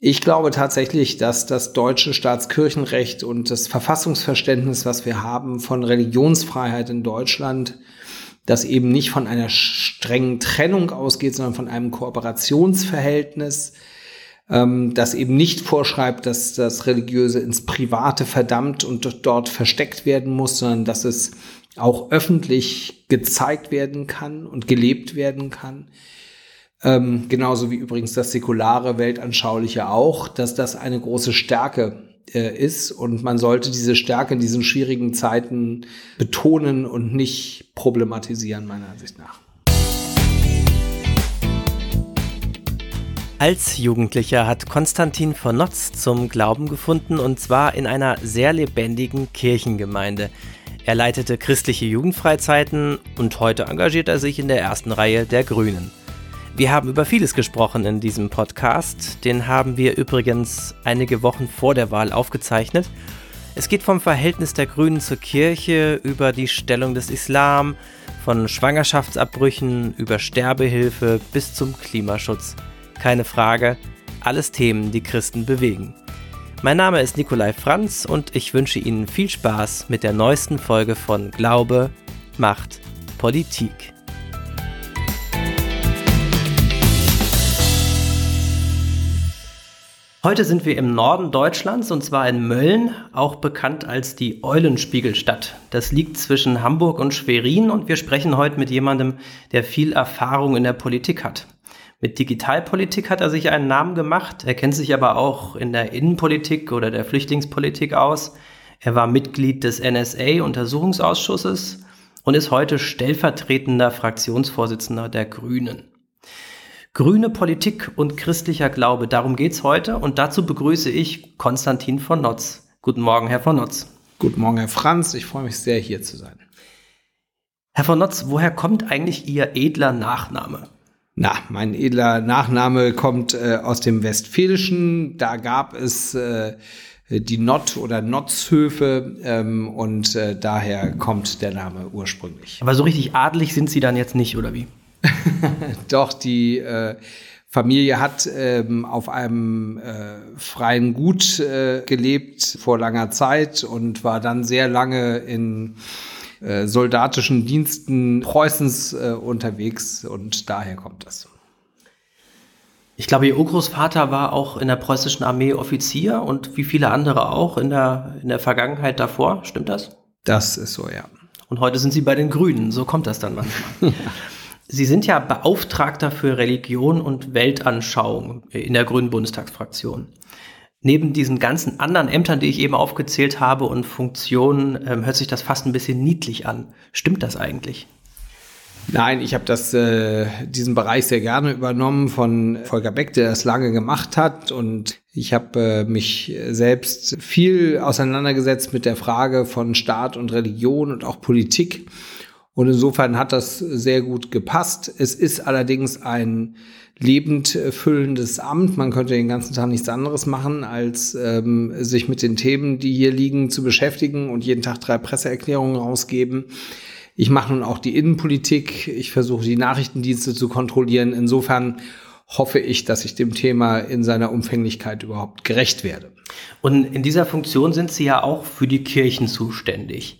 Ich glaube tatsächlich, dass das deutsche Staatskirchenrecht und das Verfassungsverständnis, was wir haben von Religionsfreiheit in Deutschland, das eben nicht von einer strengen Trennung ausgeht, sondern von einem Kooperationsverhältnis, ähm, das eben nicht vorschreibt, dass das Religiöse ins Private verdammt und dort versteckt werden muss, sondern dass es auch öffentlich gezeigt werden kann und gelebt werden kann. Ähm, genauso wie übrigens das säkulare Weltanschauliche auch, dass das eine große Stärke äh, ist und man sollte diese Stärke in diesen schwierigen Zeiten betonen und nicht problematisieren, meiner Ansicht nach. Als Jugendlicher hat Konstantin von Notz zum Glauben gefunden und zwar in einer sehr lebendigen Kirchengemeinde. Er leitete christliche Jugendfreizeiten und heute engagiert er sich in der ersten Reihe der Grünen. Wir haben über vieles gesprochen in diesem Podcast. Den haben wir übrigens einige Wochen vor der Wahl aufgezeichnet. Es geht vom Verhältnis der Grünen zur Kirche über die Stellung des Islam, von Schwangerschaftsabbrüchen über Sterbehilfe bis zum Klimaschutz. Keine Frage, alles Themen, die Christen bewegen. Mein Name ist Nikolai Franz und ich wünsche Ihnen viel Spaß mit der neuesten Folge von Glaube, Macht, Politik. Heute sind wir im Norden Deutschlands und zwar in Mölln, auch bekannt als die Eulenspiegelstadt. Das liegt zwischen Hamburg und Schwerin und wir sprechen heute mit jemandem, der viel Erfahrung in der Politik hat. Mit Digitalpolitik hat er sich einen Namen gemacht, er kennt sich aber auch in der Innenpolitik oder der Flüchtlingspolitik aus. Er war Mitglied des NSA-Untersuchungsausschusses und ist heute stellvertretender Fraktionsvorsitzender der Grünen. Grüne Politik und christlicher Glaube, darum geht's heute und dazu begrüße ich Konstantin von Notz. Guten Morgen, Herr von Notz. Guten Morgen, Herr Franz. Ich freue mich sehr, hier zu sein. Herr von Notz, woher kommt eigentlich Ihr edler Nachname? Na, mein edler Nachname kommt äh, aus dem Westfälischen. Da gab es äh, die Nott- oder Notzhöfe ähm, und äh, daher kommt der Name ursprünglich. Aber so richtig adelig sind Sie dann jetzt nicht, oder wie? Doch, die äh, Familie hat ähm, auf einem äh, freien Gut äh, gelebt vor langer Zeit und war dann sehr lange in äh, soldatischen Diensten Preußens äh, unterwegs und daher kommt das. Ich glaube, Ihr Urgroßvater war auch in der preußischen Armee Offizier und wie viele andere auch in der, in der Vergangenheit davor. Stimmt das? Das ist so, ja. Und heute sind Sie bei den Grünen. So kommt das dann manchmal. Sie sind ja Beauftragter für Religion und Weltanschauung in der Grünen Bundestagsfraktion. Neben diesen ganzen anderen Ämtern, die ich eben aufgezählt habe und Funktionen, ähm, hört sich das fast ein bisschen niedlich an. Stimmt das eigentlich? Nein, ich habe das äh, diesen Bereich sehr gerne übernommen von Volker Beck, der das lange gemacht hat und ich habe äh, mich selbst viel auseinandergesetzt mit der Frage von Staat und Religion und auch Politik und insofern hat das sehr gut gepasst. Es ist allerdings ein lebend füllendes Amt. Man könnte den ganzen Tag nichts anderes machen, als ähm, sich mit den Themen, die hier liegen, zu beschäftigen und jeden Tag drei Presseerklärungen rausgeben. Ich mache nun auch die Innenpolitik. Ich versuche die Nachrichtendienste zu kontrollieren. Insofern hoffe ich, dass ich dem Thema in seiner Umfänglichkeit überhaupt gerecht werde. Und in dieser Funktion sind Sie ja auch für die Kirchen zuständig.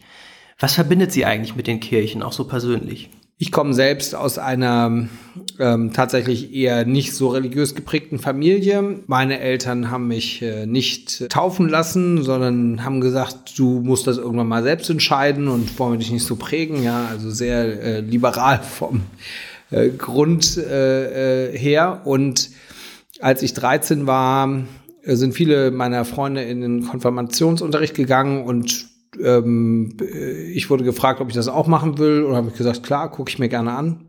Was verbindet Sie eigentlich mit den Kirchen, auch so persönlich? Ich komme selbst aus einer ähm, tatsächlich eher nicht so religiös geprägten Familie. Meine Eltern haben mich äh, nicht taufen lassen, sondern haben gesagt, du musst das irgendwann mal selbst entscheiden und wollen dich nicht so prägen. Ja, also sehr äh, liberal vom äh, Grund äh, äh her. Und als ich 13 war, äh, sind viele meiner Freunde in den Konfirmationsunterricht gegangen und ähm, ich wurde gefragt, ob ich das auch machen will und habe ich gesagt, klar, gucke ich mir gerne an.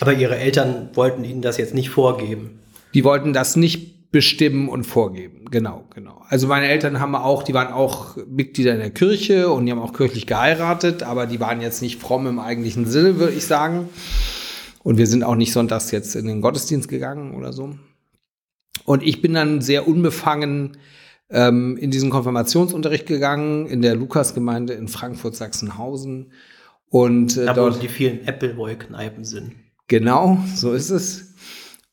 Aber Ihre Eltern wollten Ihnen das jetzt nicht vorgeben? Die wollten das nicht bestimmen und vorgeben. Genau, genau. Also meine Eltern haben auch, die waren auch Mitglieder in der Kirche und die haben auch kirchlich geheiratet, aber die waren jetzt nicht fromm im eigentlichen Sinne, würde ich sagen. Und wir sind auch nicht sonntags jetzt in den Gottesdienst gegangen oder so. Und ich bin dann sehr unbefangen ähm, in diesen Konfirmationsunterricht gegangen in der Lukasgemeinde in Frankfurt Sachsenhausen und äh, da dort die vielen Appleboy-Kneipen sind. Genau, so ist es.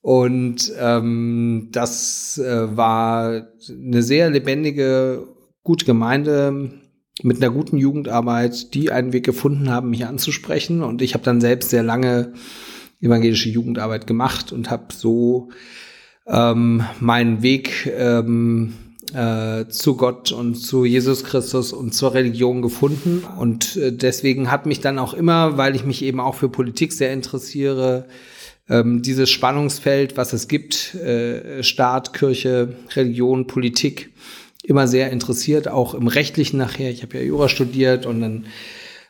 Und ähm, das äh, war eine sehr lebendige, gute Gemeinde mit einer guten Jugendarbeit, die einen Weg gefunden haben, mich anzusprechen. Und ich habe dann selbst sehr lange evangelische Jugendarbeit gemacht und habe so ähm, meinen Weg ähm, äh, zu Gott und zu Jesus Christus und zur Religion gefunden. Und äh, deswegen hat mich dann auch immer, weil ich mich eben auch für Politik sehr interessiere, ähm, dieses Spannungsfeld, was es gibt, äh, Staat, Kirche, Religion, Politik, immer sehr interessiert, auch im rechtlichen nachher. Ich habe ja Jura studiert und dann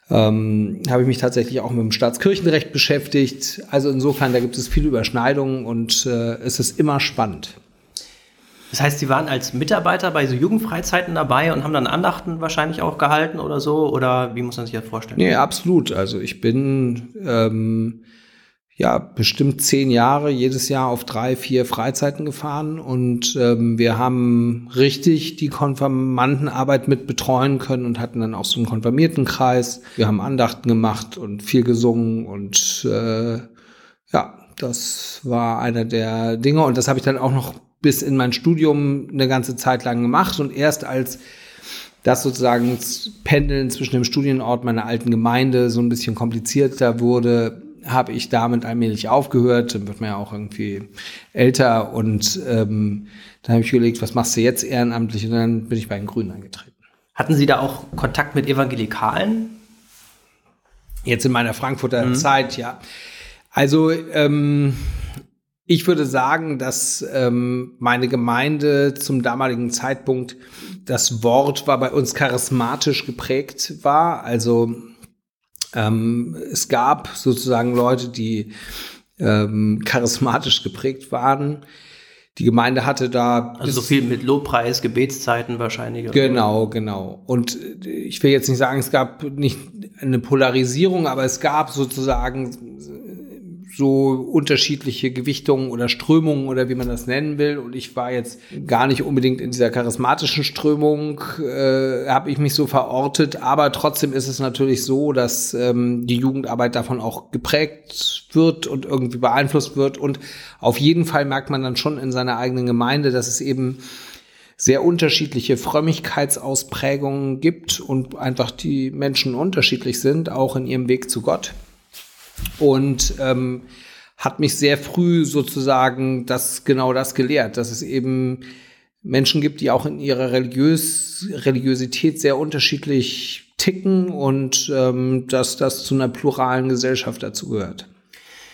ähm, habe ich mich tatsächlich auch mit dem Staatskirchenrecht beschäftigt. Also insofern, da gibt es viele Überschneidungen und äh, es ist immer spannend. Das heißt, Sie waren als Mitarbeiter bei so Jugendfreizeiten dabei und haben dann Andachten wahrscheinlich auch gehalten oder so? Oder wie muss man sich das vorstellen? Nee, absolut. Also ich bin ähm, ja bestimmt zehn Jahre jedes Jahr auf drei, vier Freizeiten gefahren und ähm, wir haben richtig die Konfirmandenarbeit mit betreuen können und hatten dann auch so einen Konfirmiertenkreis. Wir haben Andachten gemacht und viel gesungen und äh, ja, das war einer der Dinge und das habe ich dann auch noch bis in mein Studium eine ganze Zeit lang gemacht und erst als das sozusagen Pendeln zwischen dem Studienort meiner alten Gemeinde so ein bisschen komplizierter wurde, habe ich damit allmählich aufgehört. Dann wird man ja auch irgendwie älter und ähm, dann habe ich überlegt, was machst du jetzt ehrenamtlich? Und dann bin ich bei den Grünen eingetreten. Hatten Sie da auch Kontakt mit Evangelikalen? Jetzt in meiner Frankfurter mhm. Zeit, ja. Also ähm, ich würde sagen, dass ähm, meine Gemeinde zum damaligen Zeitpunkt das Wort war bei uns charismatisch geprägt war. Also ähm, es gab sozusagen Leute, die ähm, charismatisch geprägt waren. Die Gemeinde hatte da. Also so viel mit Lobpreis, Gebetszeiten wahrscheinlich. Genau, genau. Und ich will jetzt nicht sagen, es gab nicht eine Polarisierung, aber es gab sozusagen so unterschiedliche Gewichtungen oder Strömungen oder wie man das nennen will. Und ich war jetzt gar nicht unbedingt in dieser charismatischen Strömung, äh, habe ich mich so verortet. Aber trotzdem ist es natürlich so, dass ähm, die Jugendarbeit davon auch geprägt wird und irgendwie beeinflusst wird. Und auf jeden Fall merkt man dann schon in seiner eigenen Gemeinde, dass es eben sehr unterschiedliche Frömmigkeitsausprägungen gibt und einfach die Menschen unterschiedlich sind, auch in ihrem Weg zu Gott und ähm, hat mich sehr früh sozusagen das genau das gelehrt, dass es eben Menschen gibt, die auch in ihrer Religiös Religiosität sehr unterschiedlich ticken und ähm, dass das zu einer pluralen Gesellschaft dazu gehört.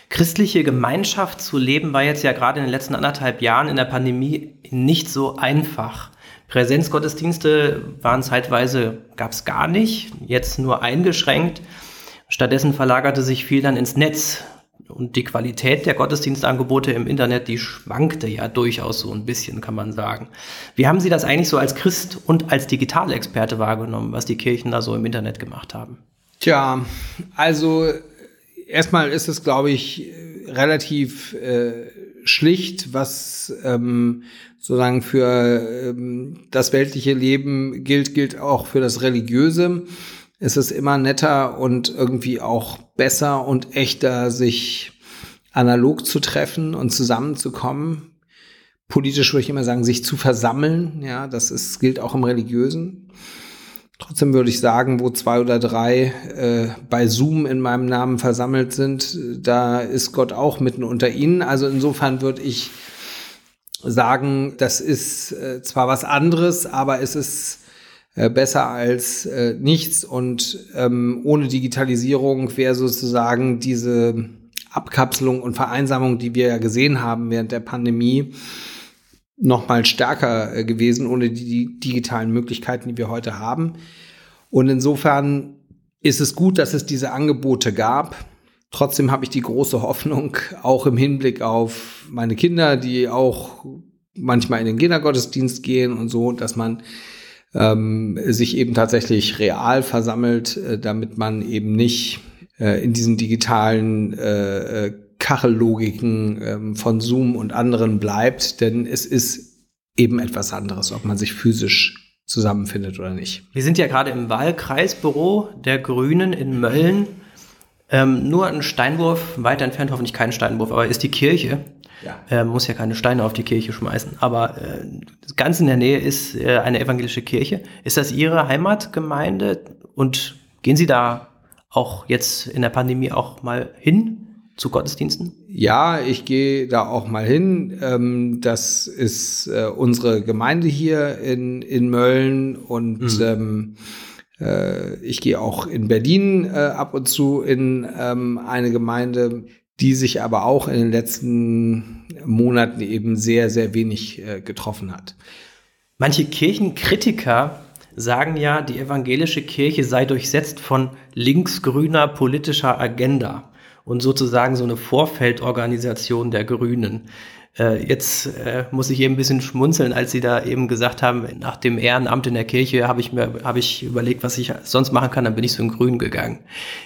Christliche Gemeinschaft zu leben war jetzt ja gerade in den letzten anderthalb Jahren in der Pandemie nicht so einfach. Präsenzgottesdienste waren zeitweise, gab es gar nicht, jetzt nur eingeschränkt. Stattdessen verlagerte sich viel dann ins Netz. Und die Qualität der Gottesdienstangebote im Internet, die schwankte ja durchaus so ein bisschen, kann man sagen. Wie haben Sie das eigentlich so als Christ und als Digitalexperte wahrgenommen, was die Kirchen da so im Internet gemacht haben? Tja, also erstmal ist es, glaube ich, relativ äh, schlicht, was ähm, sozusagen für ähm, das weltliche Leben gilt, gilt auch für das Religiöse ist es immer netter und irgendwie auch besser und echter, sich analog zu treffen und zusammenzukommen. Politisch würde ich immer sagen, sich zu versammeln. Ja, das ist, gilt auch im Religiösen. Trotzdem würde ich sagen, wo zwei oder drei äh, bei Zoom in meinem Namen versammelt sind, da ist Gott auch mitten unter ihnen. Also insofern würde ich sagen, das ist äh, zwar was anderes, aber es ist äh, besser als äh, nichts. Und ähm, ohne Digitalisierung wäre sozusagen diese Abkapselung und Vereinsamung, die wir ja gesehen haben während der Pandemie, noch mal stärker äh, gewesen, ohne die, die digitalen Möglichkeiten, die wir heute haben. Und insofern ist es gut, dass es diese Angebote gab. Trotzdem habe ich die große Hoffnung, auch im Hinblick auf meine Kinder, die auch manchmal in den Kindergottesdienst gehen und so, dass man ähm, sich eben tatsächlich real versammelt, äh, damit man eben nicht äh, in diesen digitalen äh, äh Kachellogiken äh, von Zoom und anderen bleibt, denn es ist eben etwas anderes, ob man sich physisch zusammenfindet oder nicht. Wir sind ja gerade im Wahlkreisbüro der Grünen in Mölln. Ähm, nur ein Steinwurf, weiter entfernt hoffentlich kein Steinwurf, aber ist die Kirche. Ja. Äh, muss ja keine Steine auf die Kirche schmeißen. Aber äh, ganz in der Nähe ist äh, eine evangelische Kirche. Ist das Ihre Heimatgemeinde? Und gehen Sie da auch jetzt in der Pandemie auch mal hin? zu Gottesdiensten? Ja, ich gehe da auch mal hin. Ähm, das ist äh, unsere Gemeinde hier in, in Mölln und mhm. ähm, äh, ich gehe auch in Berlin äh, ab und zu in ähm, eine Gemeinde, die sich aber auch in den letzten Monaten eben sehr, sehr wenig äh, getroffen hat. Manche Kirchenkritiker sagen ja, die evangelische Kirche sei durchsetzt von linksgrüner politischer Agenda und sozusagen so eine Vorfeldorganisation der Grünen. Äh, jetzt äh, muss ich eben ein bisschen schmunzeln, als Sie da eben gesagt haben, nach dem Ehrenamt in der Kirche habe ich mir habe ich überlegt, was ich sonst machen kann, dann bin ich so in Grün gegangen.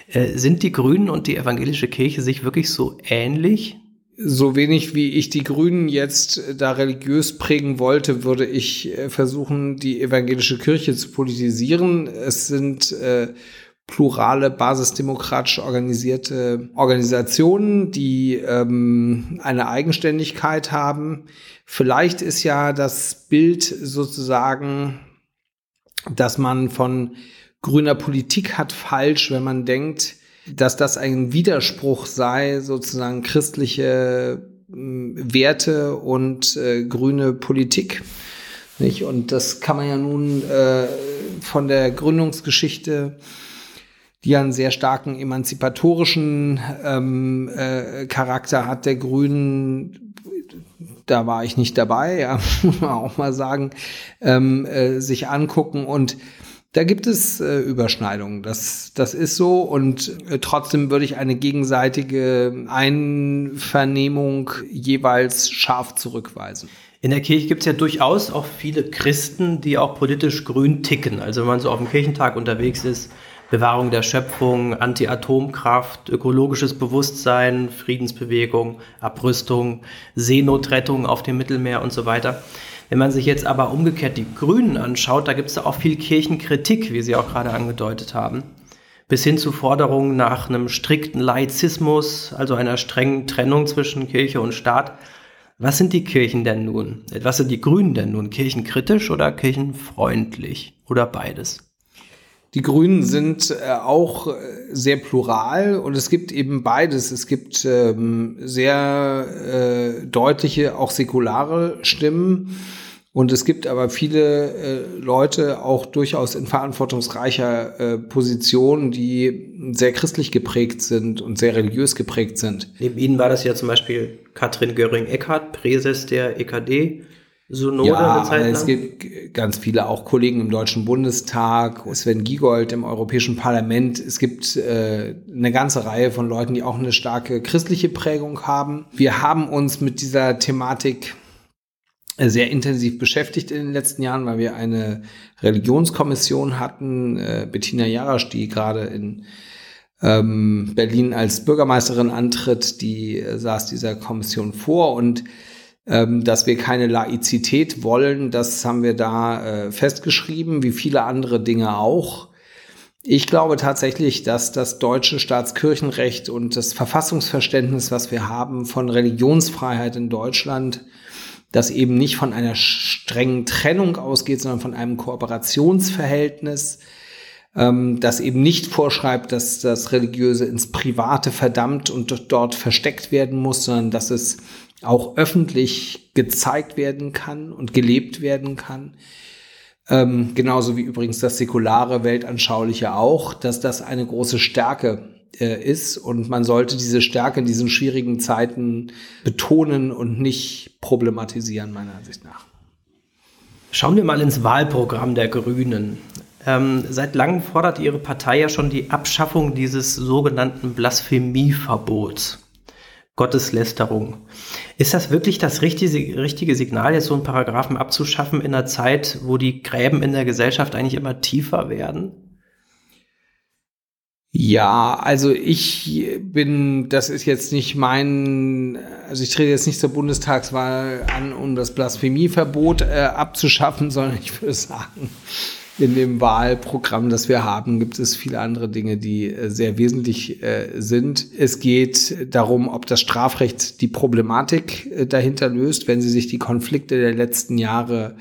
Äh, sind die Grünen und die evangelische Kirche sich wirklich so ähnlich? So wenig wie ich die Grünen jetzt da religiös prägen wollte, würde ich äh, versuchen, die evangelische Kirche zu politisieren. Es sind äh, plurale, basisdemokratisch organisierte Organisationen, die ähm, eine Eigenständigkeit haben. Vielleicht ist ja das Bild sozusagen, dass man von grüner Politik hat, falsch, wenn man denkt, dass das ein Widerspruch sei, sozusagen christliche äh, Werte und äh, grüne Politik. Nicht? Und das kann man ja nun äh, von der Gründungsgeschichte die einen sehr starken emanzipatorischen ähm, äh, Charakter hat, der Grünen. Da war ich nicht dabei, ja, muss man auch mal sagen, ähm, äh, sich angucken und da gibt es äh, Überschneidungen, das, das ist so und äh, trotzdem würde ich eine gegenseitige Einvernehmung jeweils scharf zurückweisen. In der Kirche gibt es ja durchaus auch viele Christen, die auch politisch grün ticken. Also wenn man so auf dem Kirchentag unterwegs ist, Bewahrung der Schöpfung, Anti-Atomkraft, ökologisches Bewusstsein, Friedensbewegung, Abrüstung, Seenotrettung auf dem Mittelmeer und so weiter. Wenn man sich jetzt aber umgekehrt die Grünen anschaut, da gibt es da auch viel Kirchenkritik, wie Sie auch gerade angedeutet haben, bis hin zu Forderungen nach einem strikten Laizismus, also einer strengen Trennung zwischen Kirche und Staat. Was sind die Kirchen denn nun? Was sind die Grünen denn nun? Kirchenkritisch oder kirchenfreundlich oder beides? Die Grünen sind äh, auch äh, sehr plural und es gibt eben beides. Es gibt ähm, sehr äh, deutliche, auch säkulare Stimmen. Und es gibt aber viele äh, Leute auch durchaus in verantwortungsreicher äh, Position, die sehr christlich geprägt sind und sehr religiös geprägt sind. Neben Ihnen war das ja zum Beispiel Katrin Göring-Eckardt, Präses der EKD. Synode ja, Zeit lang? es gibt ganz viele, auch Kollegen im Deutschen Bundestag, Sven Giegold im Europäischen Parlament. Es gibt äh, eine ganze Reihe von Leuten, die auch eine starke christliche Prägung haben. Wir haben uns mit dieser Thematik äh, sehr intensiv beschäftigt in den letzten Jahren, weil wir eine Religionskommission hatten, äh, Bettina Jarasch, die gerade in ähm, Berlin als Bürgermeisterin antritt, die äh, saß dieser Kommission vor und dass wir keine Laizität wollen, das haben wir da äh, festgeschrieben, wie viele andere Dinge auch. Ich glaube tatsächlich, dass das deutsche Staatskirchenrecht und das Verfassungsverständnis, was wir haben von Religionsfreiheit in Deutschland, das eben nicht von einer strengen Trennung ausgeht, sondern von einem Kooperationsverhältnis, ähm, das eben nicht vorschreibt, dass das Religiöse ins Private verdammt und dort versteckt werden muss, sondern dass es auch öffentlich gezeigt werden kann und gelebt werden kann. Ähm, genauso wie übrigens das säkulare Weltanschauliche auch, dass das eine große Stärke äh, ist und man sollte diese Stärke in diesen schwierigen Zeiten betonen und nicht problematisieren, meiner Ansicht nach. Schauen wir mal ins Wahlprogramm der Grünen. Ähm, seit langem fordert Ihre Partei ja schon die Abschaffung dieses sogenannten Blasphemieverbots. Gotteslästerung. Ist das wirklich das richtige, richtige Signal, jetzt so einen Paragraphen abzuschaffen in einer Zeit, wo die Gräben in der Gesellschaft eigentlich immer tiefer werden? Ja, also ich bin, das ist jetzt nicht mein, also ich trete jetzt nicht zur Bundestagswahl an, um das Blasphemieverbot äh, abzuschaffen, sondern ich würde sagen, in dem Wahlprogramm, das wir haben, gibt es viele andere Dinge, die äh, sehr wesentlich äh, sind. Es geht darum, ob das Strafrecht die Problematik äh, dahinter löst, wenn Sie sich die Konflikte der letzten Jahre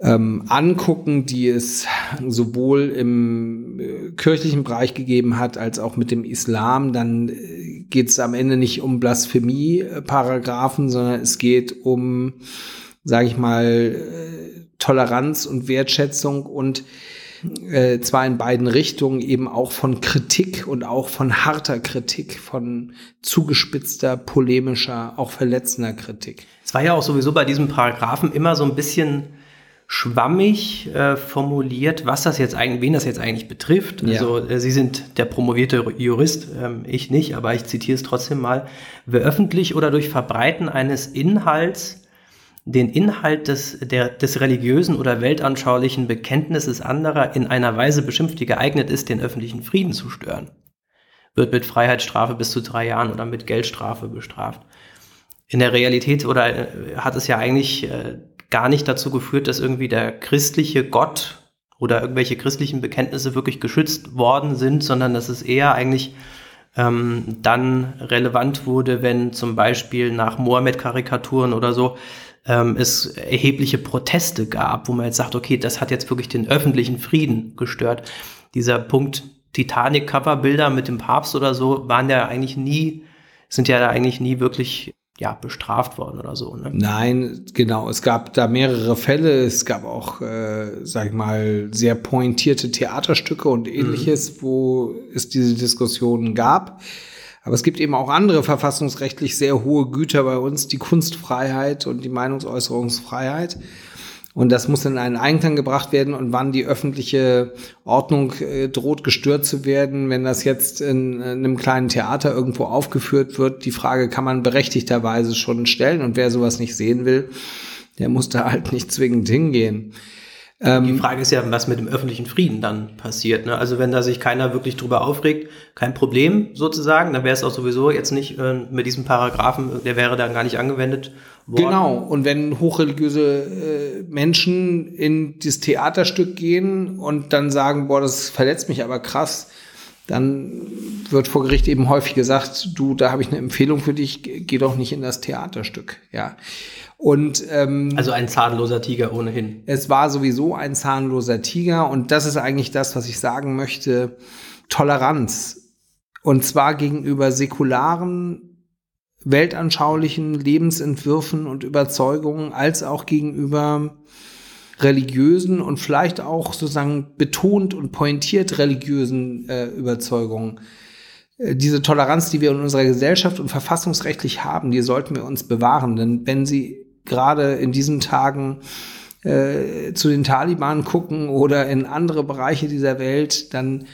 ähm, angucken, die es sowohl im kirchlichen Bereich gegeben hat, als auch mit dem Islam, dann geht es am Ende nicht um Blasphemie-Paragraphen, sondern es geht um, sage ich mal, äh, Toleranz und Wertschätzung und äh, zwar in beiden Richtungen eben auch von Kritik und auch von harter Kritik, von zugespitzter, polemischer, auch verletzender Kritik. Es war ja auch sowieso bei diesem Paragraphen immer so ein bisschen schwammig äh, formuliert, was das jetzt eigentlich, wen das jetzt eigentlich betrifft. Ja. Also äh, Sie sind der promovierte Jurist, ähm, ich nicht, aber ich zitiere es trotzdem mal. Wer öffentlich oder durch Verbreiten eines Inhalts den Inhalt des, der, des religiösen oder weltanschaulichen Bekenntnisses anderer in einer Weise beschimpft, die geeignet ist, den öffentlichen Frieden zu stören, wird mit Freiheitsstrafe bis zu drei Jahren oder mit Geldstrafe bestraft. In der Realität oder äh, hat es ja eigentlich äh, gar nicht dazu geführt, dass irgendwie der christliche Gott oder irgendwelche christlichen Bekenntnisse wirklich geschützt worden sind, sondern dass es eher eigentlich ähm, dann relevant wurde, wenn zum Beispiel nach Mohammed-Karikaturen oder so ähm, es erhebliche Proteste gab, wo man jetzt sagt, okay, das hat jetzt wirklich den öffentlichen Frieden gestört. Dieser Punkt Titanic-Coverbilder mit dem Papst oder so waren ja eigentlich nie, sind ja da eigentlich nie wirklich ja, bestraft worden oder so. Ne? Nein, genau. Es gab da mehrere Fälle. Es gab auch, äh, sag ich mal, sehr pointierte Theaterstücke und ähnliches, mhm. wo es diese Diskussionen gab. Aber es gibt eben auch andere verfassungsrechtlich sehr hohe Güter bei uns, die Kunstfreiheit und die Meinungsäußerungsfreiheit. Und das muss in einen Einklang gebracht werden. Und wann die öffentliche Ordnung äh, droht gestört zu werden, wenn das jetzt in, in, einem kleinen Theater irgendwo aufgeführt wird, die Frage kann man berechtigterweise schon stellen. Und wer sowas nicht sehen will, der muss da halt nicht zwingend hingehen. Ähm, die Frage ist ja, was mit dem öffentlichen Frieden dann passiert. Ne? Also wenn da sich keiner wirklich drüber aufregt, kein Problem sozusagen, dann wäre es auch sowieso jetzt nicht äh, mit diesem Paragraphen, der wäre dann gar nicht angewendet worden. Genau, und wenn hochreligiöse äh, Menschen in das Theaterstück gehen und dann sagen, boah, das verletzt mich aber krass, dann wird vor Gericht eben häufig gesagt, du, da habe ich eine Empfehlung für dich, geh doch nicht in das Theaterstück. Ja. Und, ähm, also ein zahnloser Tiger ohnehin. Es war sowieso ein zahnloser Tiger und das ist eigentlich das, was ich sagen möchte. Toleranz. Und zwar gegenüber säkularen, weltanschaulichen Lebensentwürfen und Überzeugungen, als auch gegenüber religiösen und vielleicht auch sozusagen betont und pointiert religiösen äh, Überzeugungen. Äh, diese Toleranz, die wir in unserer Gesellschaft und verfassungsrechtlich haben, die sollten wir uns bewahren. Denn wenn sie gerade in diesen Tagen äh, zu den Taliban gucken oder in andere Bereiche dieser Welt, dann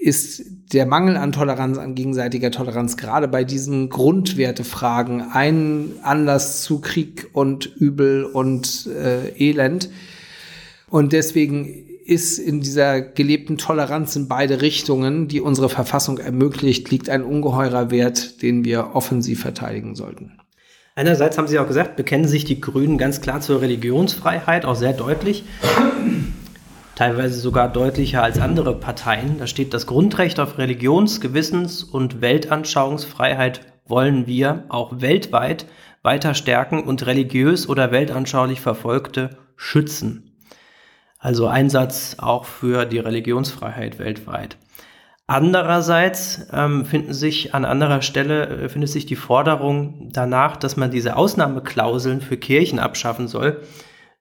ist der Mangel an Toleranz, an gegenseitiger Toleranz, gerade bei diesen Grundwertefragen ein Anlass zu Krieg und Übel und äh, Elend. Und deswegen ist in dieser gelebten Toleranz in beide Richtungen, die unsere Verfassung ermöglicht, liegt ein ungeheurer Wert, den wir offensiv verteidigen sollten. Einerseits haben Sie auch gesagt, bekennen sich die Grünen ganz klar zur Religionsfreiheit, auch sehr deutlich. Teilweise sogar deutlicher als andere Parteien. Da steht, das Grundrecht auf Religions-, Gewissens- und Weltanschauungsfreiheit wollen wir auch weltweit weiter stärken und religiös oder weltanschaulich Verfolgte schützen. Also Einsatz auch für die Religionsfreiheit weltweit. Andererseits ähm, finden sich an anderer Stelle äh, findet sich die Forderung danach, dass man diese Ausnahmeklauseln für Kirchen abschaffen soll,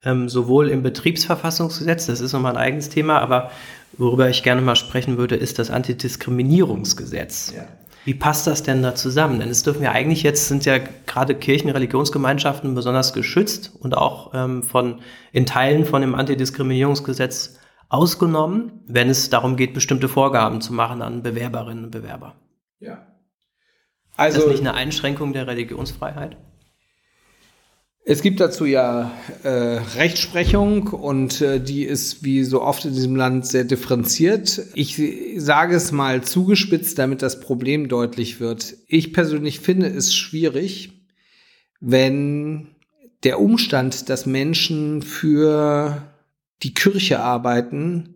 ähm, sowohl im Betriebsverfassungsgesetz, das ist nochmal ein eigenes Thema, aber worüber ich gerne mal sprechen würde, ist das Antidiskriminierungsgesetz. Ja. Wie passt das denn da zusammen? Denn es dürfen ja eigentlich jetzt sind ja gerade Kirchen, Religionsgemeinschaften besonders geschützt und auch ähm, von in Teilen von dem Antidiskriminierungsgesetz ausgenommen, wenn es darum geht, bestimmte Vorgaben zu machen an Bewerberinnen und Bewerber. Ja. Also, ist das nicht eine Einschränkung der Religionsfreiheit? Es gibt dazu ja äh, Rechtsprechung und äh, die ist wie so oft in diesem Land sehr differenziert. Ich sage es mal zugespitzt, damit das Problem deutlich wird. Ich persönlich finde es schwierig, wenn der Umstand, dass Menschen für die Kirche arbeiten,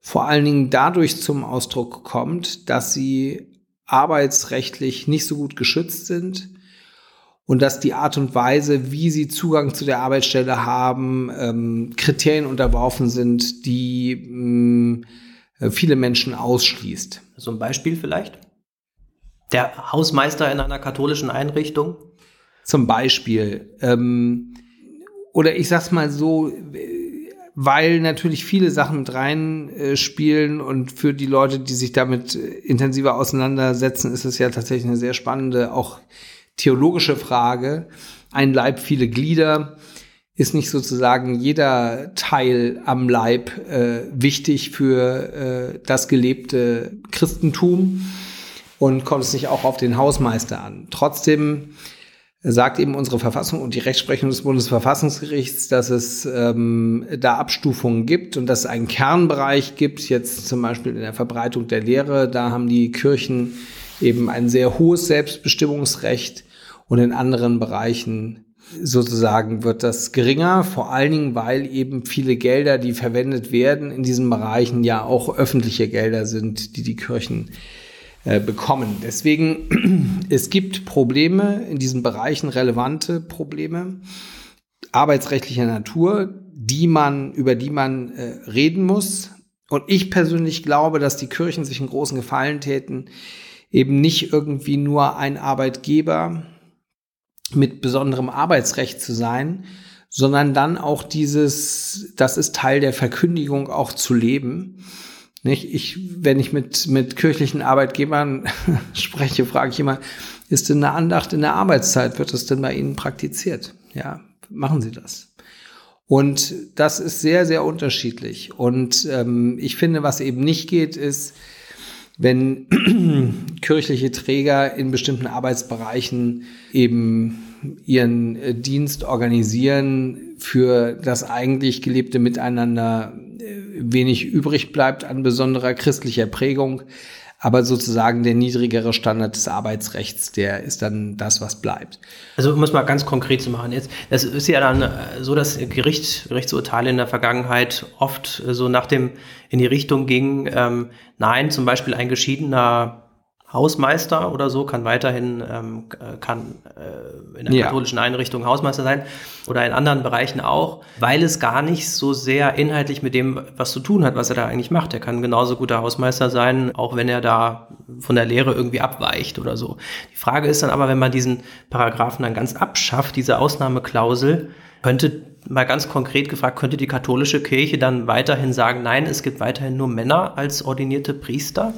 vor allen Dingen dadurch zum Ausdruck kommt, dass sie arbeitsrechtlich nicht so gut geschützt sind und dass die Art und Weise, wie sie Zugang zu der Arbeitsstelle haben, ähm, Kriterien unterworfen sind, die mh, äh, viele Menschen ausschließt. So ein Beispiel vielleicht? Der Hausmeister in einer katholischen Einrichtung? Zum Beispiel. Ähm, oder ich sag's mal so, weil natürlich viele Sachen mit reinspielen äh, und für die Leute, die sich damit äh, intensiver auseinandersetzen, ist es ja tatsächlich eine sehr spannende, auch theologische Frage. Ein Leib, viele Glieder. Ist nicht sozusagen jeder Teil am Leib äh, wichtig für äh, das gelebte Christentum und kommt es nicht auch auf den Hausmeister an? Trotzdem sagt eben unsere Verfassung und die Rechtsprechung des Bundesverfassungsgerichts, dass es ähm, da Abstufungen gibt und dass es einen Kernbereich gibt, jetzt zum Beispiel in der Verbreitung der Lehre, da haben die Kirchen eben ein sehr hohes Selbstbestimmungsrecht und in anderen Bereichen sozusagen wird das geringer, vor allen Dingen, weil eben viele Gelder, die verwendet werden in diesen Bereichen, ja auch öffentliche Gelder sind, die die Kirchen bekommen. Deswegen, es gibt Probleme in diesen Bereichen, relevante Probleme arbeitsrechtlicher Natur, die man, über die man äh, reden muss. Und ich persönlich glaube, dass die Kirchen sich einen großen Gefallen täten, eben nicht irgendwie nur ein Arbeitgeber mit besonderem Arbeitsrecht zu sein, sondern dann auch dieses, das ist Teil der Verkündigung auch zu leben nicht? Ich, wenn ich mit, mit kirchlichen Arbeitgebern spreche, frage ich immer, ist denn eine Andacht in der Arbeitszeit? Wird das denn bei Ihnen praktiziert? Ja, machen Sie das. Und das ist sehr, sehr unterschiedlich. Und ähm, ich finde, was eben nicht geht, ist, wenn kirchliche Träger in bestimmten Arbeitsbereichen eben ihren äh, Dienst organisieren für das eigentlich gelebte Miteinander wenig übrig bleibt an besonderer christlicher Prägung. Aber sozusagen der niedrigere Standard des Arbeitsrechts, der ist dann das, was bleibt. Also um es mal ganz konkret zu machen jetzt, es ist ja dann äh, so, dass Gericht, Gerichtsurteile in der Vergangenheit oft so nach dem in die Richtung ging, ähm, nein, zum Beispiel ein geschiedener Hausmeister oder so kann weiterhin ähm, kann äh, in der ja. katholischen Einrichtung Hausmeister sein oder in anderen Bereichen auch, weil es gar nicht so sehr inhaltlich mit dem was zu tun hat, was er da eigentlich macht. Er kann genauso guter Hausmeister sein, auch wenn er da von der Lehre irgendwie abweicht oder so. Die Frage ist dann aber, wenn man diesen Paragraphen dann ganz abschafft, diese Ausnahmeklausel, könnte mal ganz konkret gefragt, könnte die katholische Kirche dann weiterhin sagen, nein, es gibt weiterhin nur Männer als ordinierte Priester?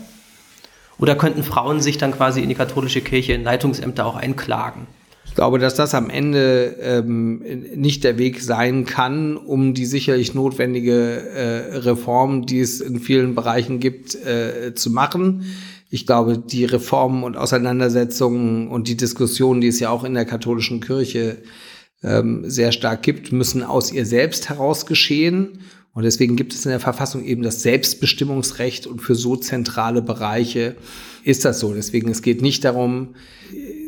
Oder könnten Frauen sich dann quasi in die katholische Kirche in Leitungsämter auch einklagen? Ich glaube, dass das am Ende ähm, nicht der Weg sein kann, um die sicherlich notwendige äh, Reform, die es in vielen Bereichen gibt, äh, zu machen. Ich glaube, die Reformen und Auseinandersetzungen und die Diskussionen, die es ja auch in der katholischen Kirche ähm, sehr stark gibt, müssen aus ihr selbst heraus geschehen. Und deswegen gibt es in der Verfassung eben das Selbstbestimmungsrecht und für so zentrale Bereiche ist das so. Deswegen es geht nicht darum,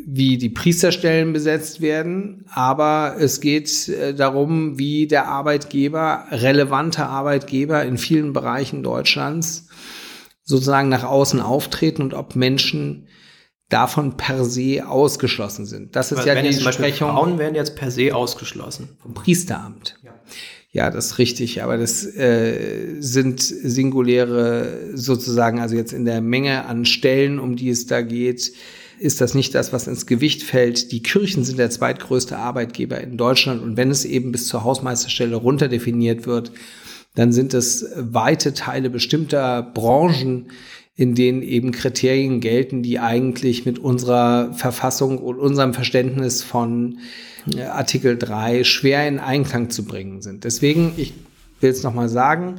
wie die Priesterstellen besetzt werden, aber es geht äh, darum, wie der Arbeitgeber, relevante Arbeitgeber in vielen Bereichen Deutschlands sozusagen nach außen auftreten und ob Menschen davon per se ausgeschlossen sind. Das ist Aber ja die Sprechung. Frauen werden jetzt per se ausgeschlossen. Vom Priesteramt. Ja. Das ist richtig, aber das äh, sind singuläre sozusagen, also jetzt in der Menge an Stellen, um die es da geht, ist das nicht das, was ins Gewicht fällt. Die Kirchen sind der zweitgrößte Arbeitgeber in Deutschland und wenn es eben bis zur Hausmeisterstelle runterdefiniert wird, dann sind es weite Teile bestimmter Branchen, in denen eben Kriterien gelten, die eigentlich mit unserer Verfassung und unserem Verständnis von äh, Artikel 3 schwer in Einklang zu bringen sind. Deswegen, ich will es nochmal sagen,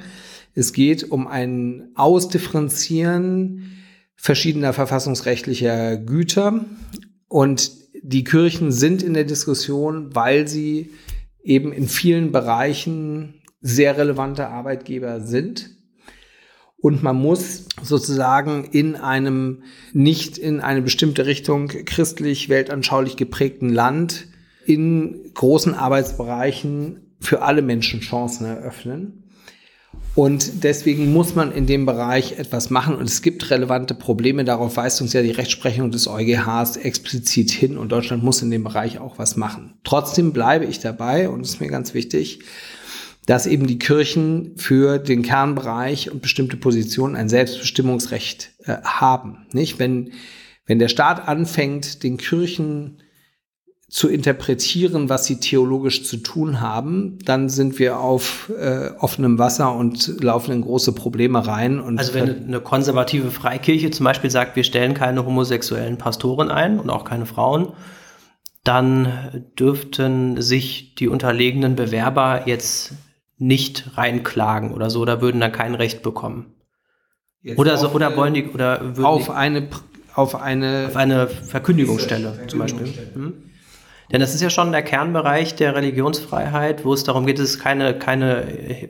es geht um ein Ausdifferenzieren verschiedener verfassungsrechtlicher Güter und die Kirchen sind in der Diskussion, weil sie eben in vielen Bereichen sehr relevante Arbeitgeber sind und man muss sozusagen in einem nicht in eine bestimmte Richtung christlich, weltanschaulich geprägten Land in großen Arbeitsbereichen für alle Menschen Chancen eröffnen. Und deswegen muss man in dem Bereich etwas machen. Und es gibt relevante Probleme. Darauf weist uns ja die Rechtsprechung des EuGHs explizit hin. Und Deutschland muss in dem Bereich auch was machen. Trotzdem bleibe ich dabei, und ist mir ganz wichtig, dass eben die Kirchen für den Kernbereich und bestimmte Positionen ein Selbstbestimmungsrecht äh, haben. Nicht? Wenn, wenn der Staat anfängt, den Kirchen zu interpretieren, was sie theologisch zu tun haben, dann sind wir auf äh, offenem Wasser und laufen in große Probleme rein. Also wenn eine konservative Freikirche zum Beispiel sagt, wir stellen keine homosexuellen Pastoren ein und auch keine Frauen, dann dürften sich die unterlegenen Bewerber jetzt nicht reinklagen oder so, oder würden dann kein Recht bekommen. Jetzt oder so, oder wollen die, oder würden auf die, eine, auf eine, auf eine Verkündigungsstelle, zum Beispiel. Hm? Denn das ist ja schon der Kernbereich der Religionsfreiheit, wo es darum geht, es ist keine, keine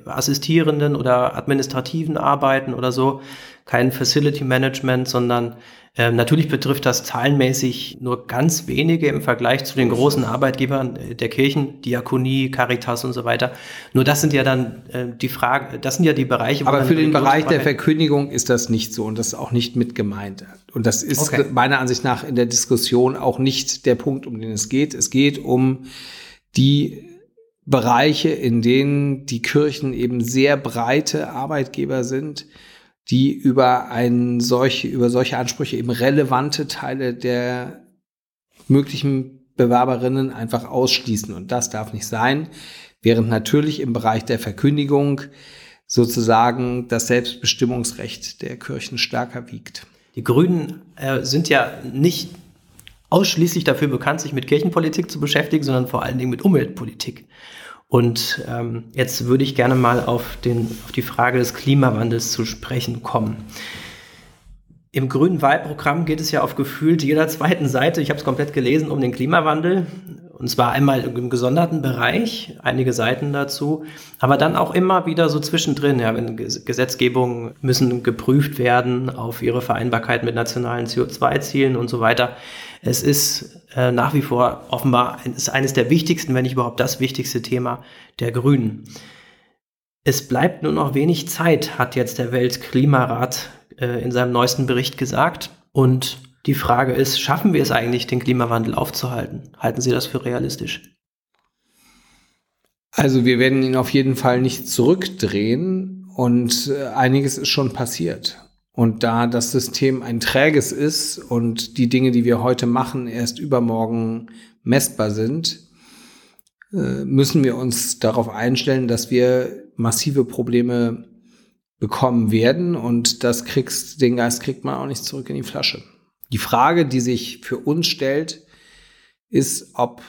assistierenden oder administrativen Arbeiten oder so, kein Facility Management, sondern ähm, natürlich betrifft das zahlenmäßig nur ganz wenige im Vergleich zu den großen Arbeitgebern der Kirchen, Diakonie, Caritas und so weiter. Nur das sind ja dann äh, die Fragen, das sind ja die Bereiche. Aber für den Bereich der Verkündigung ist das nicht so und das ist auch nicht mit gemeint. Und das ist okay. meiner Ansicht nach in der Diskussion auch nicht der Punkt, um den es geht. Es geht um die Bereiche, in denen die Kirchen eben sehr breite Arbeitgeber sind, die über ein solche, über solche Ansprüche eben relevante Teile der möglichen Bewerberinnen einfach ausschließen. Und das darf nicht sein, während natürlich im Bereich der Verkündigung sozusagen das Selbstbestimmungsrecht der Kirchen stärker wiegt. Die Grünen äh, sind ja nicht ausschließlich dafür bekannt, sich mit Kirchenpolitik zu beschäftigen, sondern vor allen Dingen mit Umweltpolitik. Und ähm, jetzt würde ich gerne mal auf, den, auf die Frage des Klimawandels zu sprechen kommen. Im grünen Wahlprogramm geht es ja auf gefühlt jeder zweiten Seite, ich habe es komplett gelesen, um den Klimawandel. Und zwar einmal im gesonderten Bereich, einige Seiten dazu, aber dann auch immer wieder so zwischendrin. Ja, wenn Gesetzgebungen müssen geprüft werden auf ihre Vereinbarkeit mit nationalen CO2-Zielen und so weiter. Es ist äh, nach wie vor offenbar ist eines der wichtigsten, wenn nicht überhaupt das wichtigste Thema der Grünen. Es bleibt nur noch wenig Zeit, hat jetzt der Weltklimarat äh, in seinem neuesten Bericht gesagt. Und die Frage ist, schaffen wir es eigentlich, den Klimawandel aufzuhalten? Halten Sie das für realistisch? Also wir werden ihn auf jeden Fall nicht zurückdrehen und äh, einiges ist schon passiert. Und da das System ein träges ist und die Dinge, die wir heute machen, erst übermorgen messbar sind, äh, müssen wir uns darauf einstellen, dass wir massive Probleme bekommen werden und das kriegst, den Geist kriegt man auch nicht zurück in die Flasche. Die Frage, die sich für uns stellt, ist, ob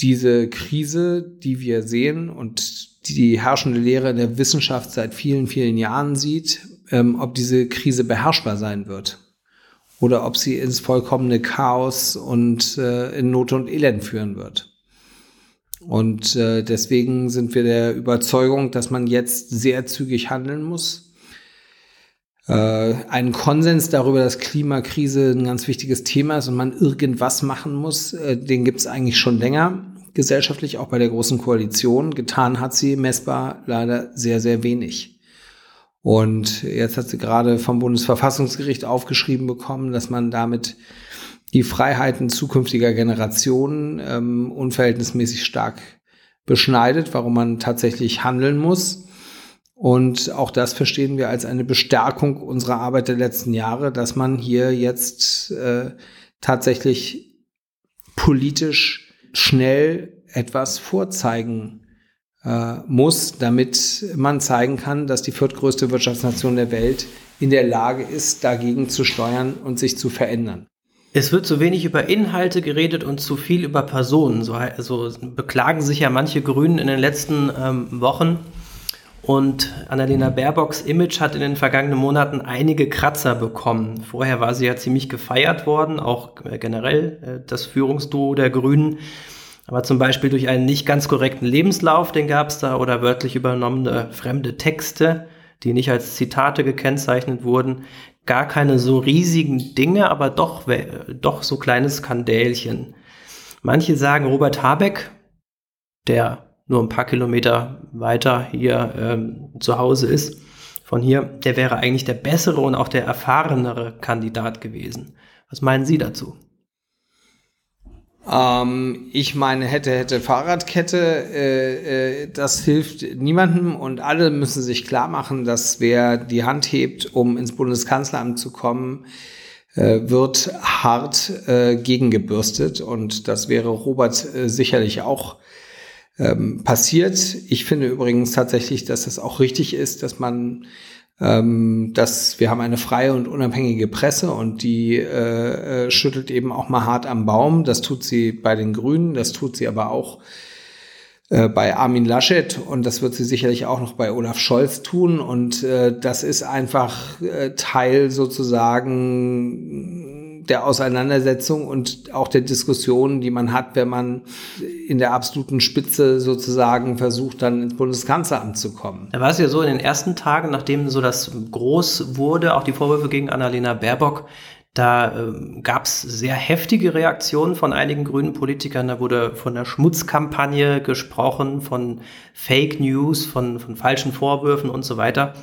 diese Krise, die wir sehen und die herrschende Lehre in der Wissenschaft seit vielen, vielen Jahren sieht, ähm, ob diese Krise beherrschbar sein wird oder ob sie ins vollkommene Chaos und äh, in Not und Elend führen wird. Und äh, deswegen sind wir der Überzeugung, dass man jetzt sehr zügig handeln muss. Äh, ein Konsens darüber, dass Klimakrise ein ganz wichtiges Thema ist und man irgendwas machen muss, äh, den gibt es eigentlich schon länger gesellschaftlich, auch bei der Großen Koalition. Getan hat sie messbar leider sehr, sehr wenig. Und jetzt hat sie gerade vom Bundesverfassungsgericht aufgeschrieben bekommen, dass man damit die Freiheiten zukünftiger Generationen ähm, unverhältnismäßig stark beschneidet, warum man tatsächlich handeln muss. Und auch das verstehen wir als eine Bestärkung unserer Arbeit der letzten Jahre, dass man hier jetzt äh, tatsächlich politisch schnell etwas vorzeigen äh, muss, damit man zeigen kann, dass die viertgrößte Wirtschaftsnation der Welt in der Lage ist, dagegen zu steuern und sich zu verändern. Es wird zu wenig über Inhalte geredet und zu viel über Personen. So also beklagen sich ja manche Grünen in den letzten ähm, Wochen. Und Annalena Baerbocks Image hat in den vergangenen Monaten einige Kratzer bekommen. Vorher war sie ja ziemlich gefeiert worden, auch äh, generell äh, das Führungsduo der Grünen. Aber zum Beispiel durch einen nicht ganz korrekten Lebenslauf, den gab es da, oder wörtlich übernommene fremde Texte, die nicht als Zitate gekennzeichnet wurden. Gar keine so riesigen Dinge, aber doch, doch so kleine Skandälchen. Manche sagen, Robert Habeck, der nur ein paar Kilometer weiter hier ähm, zu Hause ist, von hier, der wäre eigentlich der bessere und auch der erfahrenere Kandidat gewesen. Was meinen Sie dazu? Ähm, ich meine, hätte, hätte Fahrradkette, äh, äh, das hilft niemandem und alle müssen sich klar machen, dass wer die Hand hebt, um ins Bundeskanzleramt zu kommen, äh, wird hart äh, gegengebürstet und das wäre Robert äh, sicherlich auch ähm, passiert. Ich finde übrigens tatsächlich, dass es auch richtig ist, dass man ähm, dass wir haben eine freie und unabhängige Presse und die äh, äh, schüttelt eben auch mal hart am Baum. Das tut sie bei den Grünen, das tut sie aber auch äh, bei Armin Laschet und das wird sie sicherlich auch noch bei Olaf Scholz tun. Und äh, das ist einfach äh, Teil sozusagen der Auseinandersetzung und auch der Diskussion, die man hat, wenn man in der absoluten Spitze sozusagen versucht, dann ins Bundeskanzleramt zu kommen. Da war es ja so in den ersten Tagen, nachdem so das groß wurde, auch die Vorwürfe gegen Annalena Baerbock, da äh, gab es sehr heftige Reaktionen von einigen grünen Politikern. Da wurde von der Schmutzkampagne gesprochen, von Fake News, von, von falschen Vorwürfen und so weiter.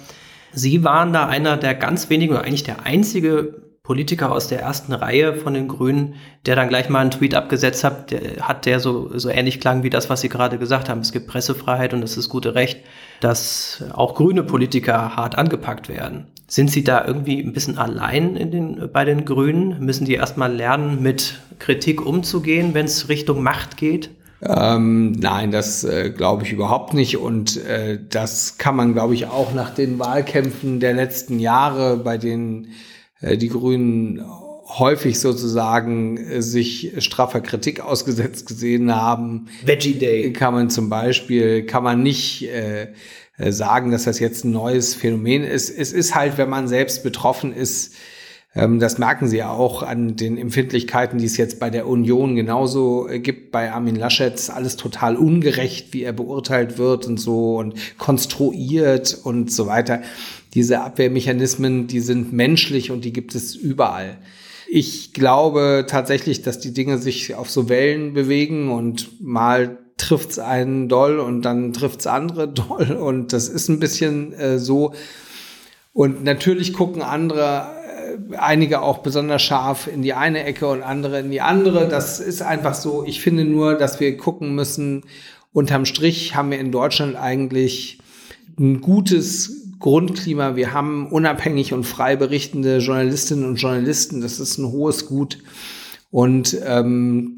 Sie waren da einer der ganz wenigen oder eigentlich der einzige Politiker aus der ersten Reihe von den Grünen, der dann gleich mal einen Tweet abgesetzt hat, der, hat der so, so ähnlich klang wie das, was Sie gerade gesagt haben. Es gibt Pressefreiheit und es ist gute Recht, dass auch grüne Politiker hart angepackt werden. Sind Sie da irgendwie ein bisschen allein in den, bei den Grünen? Müssen die erstmal lernen, mit Kritik umzugehen, wenn es Richtung Macht geht? Ähm, nein, das äh, glaube ich überhaupt nicht. Und äh, das kann man, glaube ich, auch nach den Wahlkämpfen der letzten Jahre, bei denen die Grünen häufig sozusagen äh, sich straffer Kritik ausgesetzt gesehen haben. Veggie Day. Kann man zum Beispiel, kann man nicht äh, äh, sagen, dass das jetzt ein neues Phänomen ist. Es ist halt, wenn man selbst betroffen ist, ähm, das merken Sie ja auch an den Empfindlichkeiten, die es jetzt bei der Union genauso äh, gibt. Bei Armin Laschet alles total ungerecht, wie er beurteilt wird und so und konstruiert und so weiter diese Abwehrmechanismen, die sind menschlich und die gibt es überall. Ich glaube tatsächlich, dass die Dinge sich auf so Wellen bewegen und mal trifft's einen doll und dann trifft's andere doll und das ist ein bisschen äh, so. Und natürlich gucken andere, äh, einige auch besonders scharf in die eine Ecke und andere in die andere. Das ist einfach so. Ich finde nur, dass wir gucken müssen, unterm Strich haben wir in Deutschland eigentlich ein gutes Grundklima. Wir haben unabhängig und frei berichtende Journalistinnen und Journalisten. Das ist ein hohes Gut. Und ähm,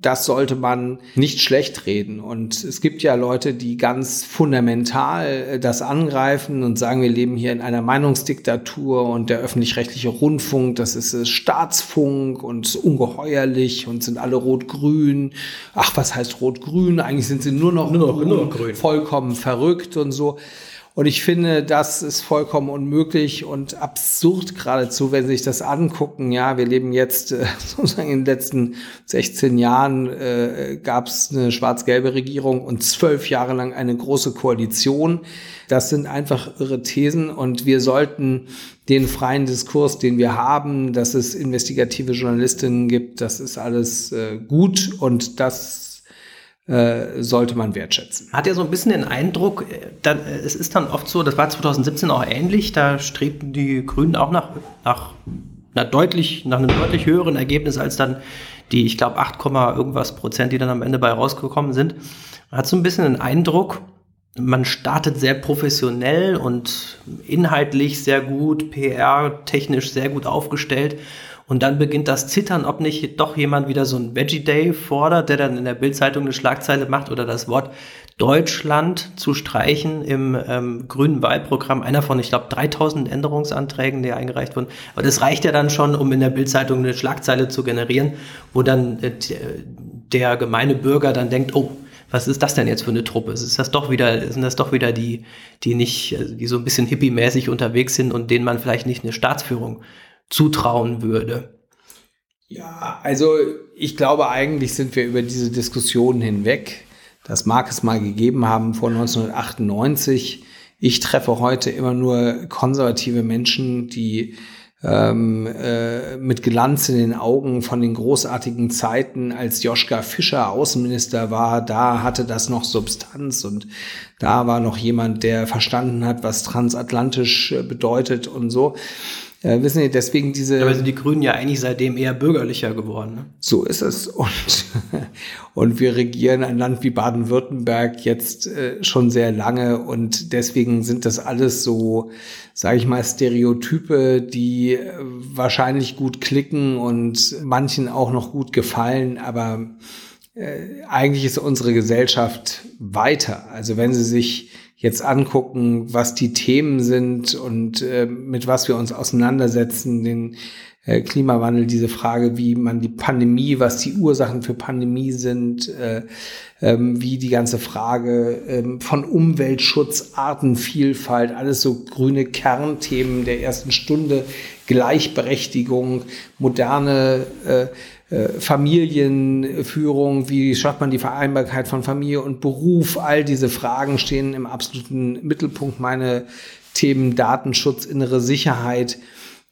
das sollte man nicht schlecht reden. Und es gibt ja Leute, die ganz fundamental äh, das angreifen und sagen, wir leben hier in einer Meinungsdiktatur und der öffentlich-rechtliche Rundfunk, das ist äh, Staatsfunk und ungeheuerlich und sind alle rot-grün. Ach, was heißt rot-grün? Eigentlich sind sie nur noch, nur noch, nur noch grün. vollkommen verrückt und so. Und ich finde, das ist vollkommen unmöglich und absurd geradezu, wenn Sie sich das angucken. Ja, wir leben jetzt äh, sozusagen in den letzten 16 Jahren äh, gab es eine schwarz-gelbe Regierung und zwölf Jahre lang eine große Koalition. Das sind einfach irre Thesen und wir sollten den freien Diskurs, den wir haben, dass es investigative Journalistinnen gibt, das ist alles äh, gut und das äh, sollte man wertschätzen. Hat ja so ein bisschen den Eindruck, äh, dann, äh, es ist dann oft so, das war 2017 auch ähnlich, da strebten die Grünen auch nach, nach, nach, deutlich, nach einem deutlich höheren Ergebnis als dann die, ich glaube, 8, irgendwas Prozent, die dann am Ende bei rausgekommen sind. Man hat so ein bisschen den Eindruck, man startet sehr professionell und inhaltlich sehr gut, PR-technisch sehr gut aufgestellt und dann beginnt das Zittern, ob nicht doch jemand wieder so ein Veggie Day fordert, der dann in der Bildzeitung eine Schlagzeile macht oder das Wort Deutschland zu streichen im ähm, grünen Wahlprogramm. Einer von, ich glaube, 3000 Änderungsanträgen, die eingereicht wurden. Aber das reicht ja dann schon, um in der Bildzeitung eine Schlagzeile zu generieren, wo dann äh, der gemeine Bürger dann denkt, oh, was ist das denn jetzt für eine Truppe? Ist das doch wieder, sind das doch wieder die, die nicht, also die so ein bisschen hippie-mäßig unterwegs sind und denen man vielleicht nicht eine Staatsführung zutrauen würde? Ja, also ich glaube, eigentlich sind wir über diese Diskussion hinweg. Das mag es mal gegeben haben vor 1998. Ich treffe heute immer nur konservative Menschen, die ähm, äh, mit Glanz in den Augen von den großartigen Zeiten, als Joschka Fischer Außenminister war. Da hatte das noch Substanz und da war noch jemand, der verstanden hat, was transatlantisch bedeutet und so. Äh, wissen Sie, deswegen diese. Aber sind die Grünen ja eigentlich seitdem eher bürgerlicher geworden. Ne? So ist es. Und, und wir regieren ein Land wie Baden-Württemberg jetzt äh, schon sehr lange. Und deswegen sind das alles so, sage ich mal, Stereotype, die äh, wahrscheinlich gut klicken und manchen auch noch gut gefallen. Aber äh, eigentlich ist unsere Gesellschaft weiter. Also wenn Sie sich jetzt angucken, was die Themen sind und äh, mit was wir uns auseinandersetzen, den äh, Klimawandel, diese Frage, wie man die Pandemie, was die Ursachen für Pandemie sind, äh, ähm, wie die ganze Frage ähm, von Umweltschutz, Artenvielfalt, alles so grüne Kernthemen der ersten Stunde, Gleichberechtigung, moderne äh, Familienführung, wie schafft man die Vereinbarkeit von Familie und Beruf, all diese Fragen stehen im absoluten Mittelpunkt. Meine Themen Datenschutz, innere Sicherheit.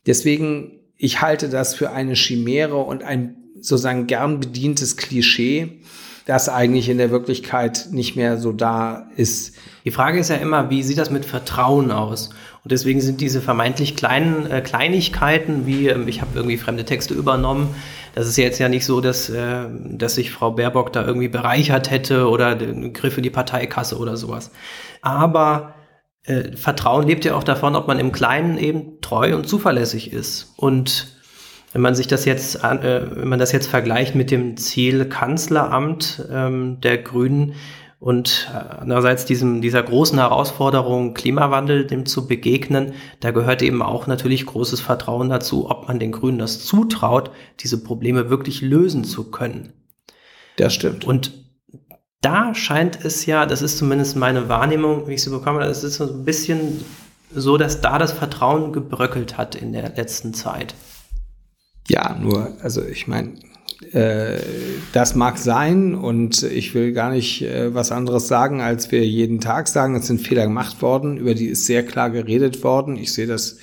Deswegen, ich halte das für eine Chimäre und ein sozusagen gern bedientes Klischee, das eigentlich in der Wirklichkeit nicht mehr so da ist. Die Frage ist ja immer, wie sieht das mit Vertrauen aus? Und deswegen sind diese vermeintlich kleinen äh, Kleinigkeiten, wie ähm, ich habe irgendwie fremde Texte übernommen, das ist jetzt ja nicht so, dass, äh, dass sich Frau Baerbock da irgendwie bereichert hätte oder den Griff in die Parteikasse oder sowas. Aber äh, Vertrauen lebt ja auch davon, ob man im Kleinen eben treu und zuverlässig ist. Und wenn man sich das jetzt, äh, wenn man das jetzt vergleicht mit dem Ziel Kanzleramt ähm, der Grünen, und äh, andererseits diesem, dieser großen Herausforderung Klimawandel, dem zu begegnen, da gehört eben auch natürlich großes Vertrauen dazu, ob man den Grünen das zutraut, diese Probleme wirklich lösen zu können. Das stimmt. Und da scheint es ja, das ist zumindest meine Wahrnehmung, wie ich sie bekomme, es ist so ein bisschen so, dass da das Vertrauen gebröckelt hat in der letzten Zeit. Ja, nur, also ich meine, das mag sein und ich will gar nicht äh, was anderes sagen, als wir jeden Tag sagen. Es sind Fehler gemacht worden, über die ist sehr klar geredet worden. Ich sehe das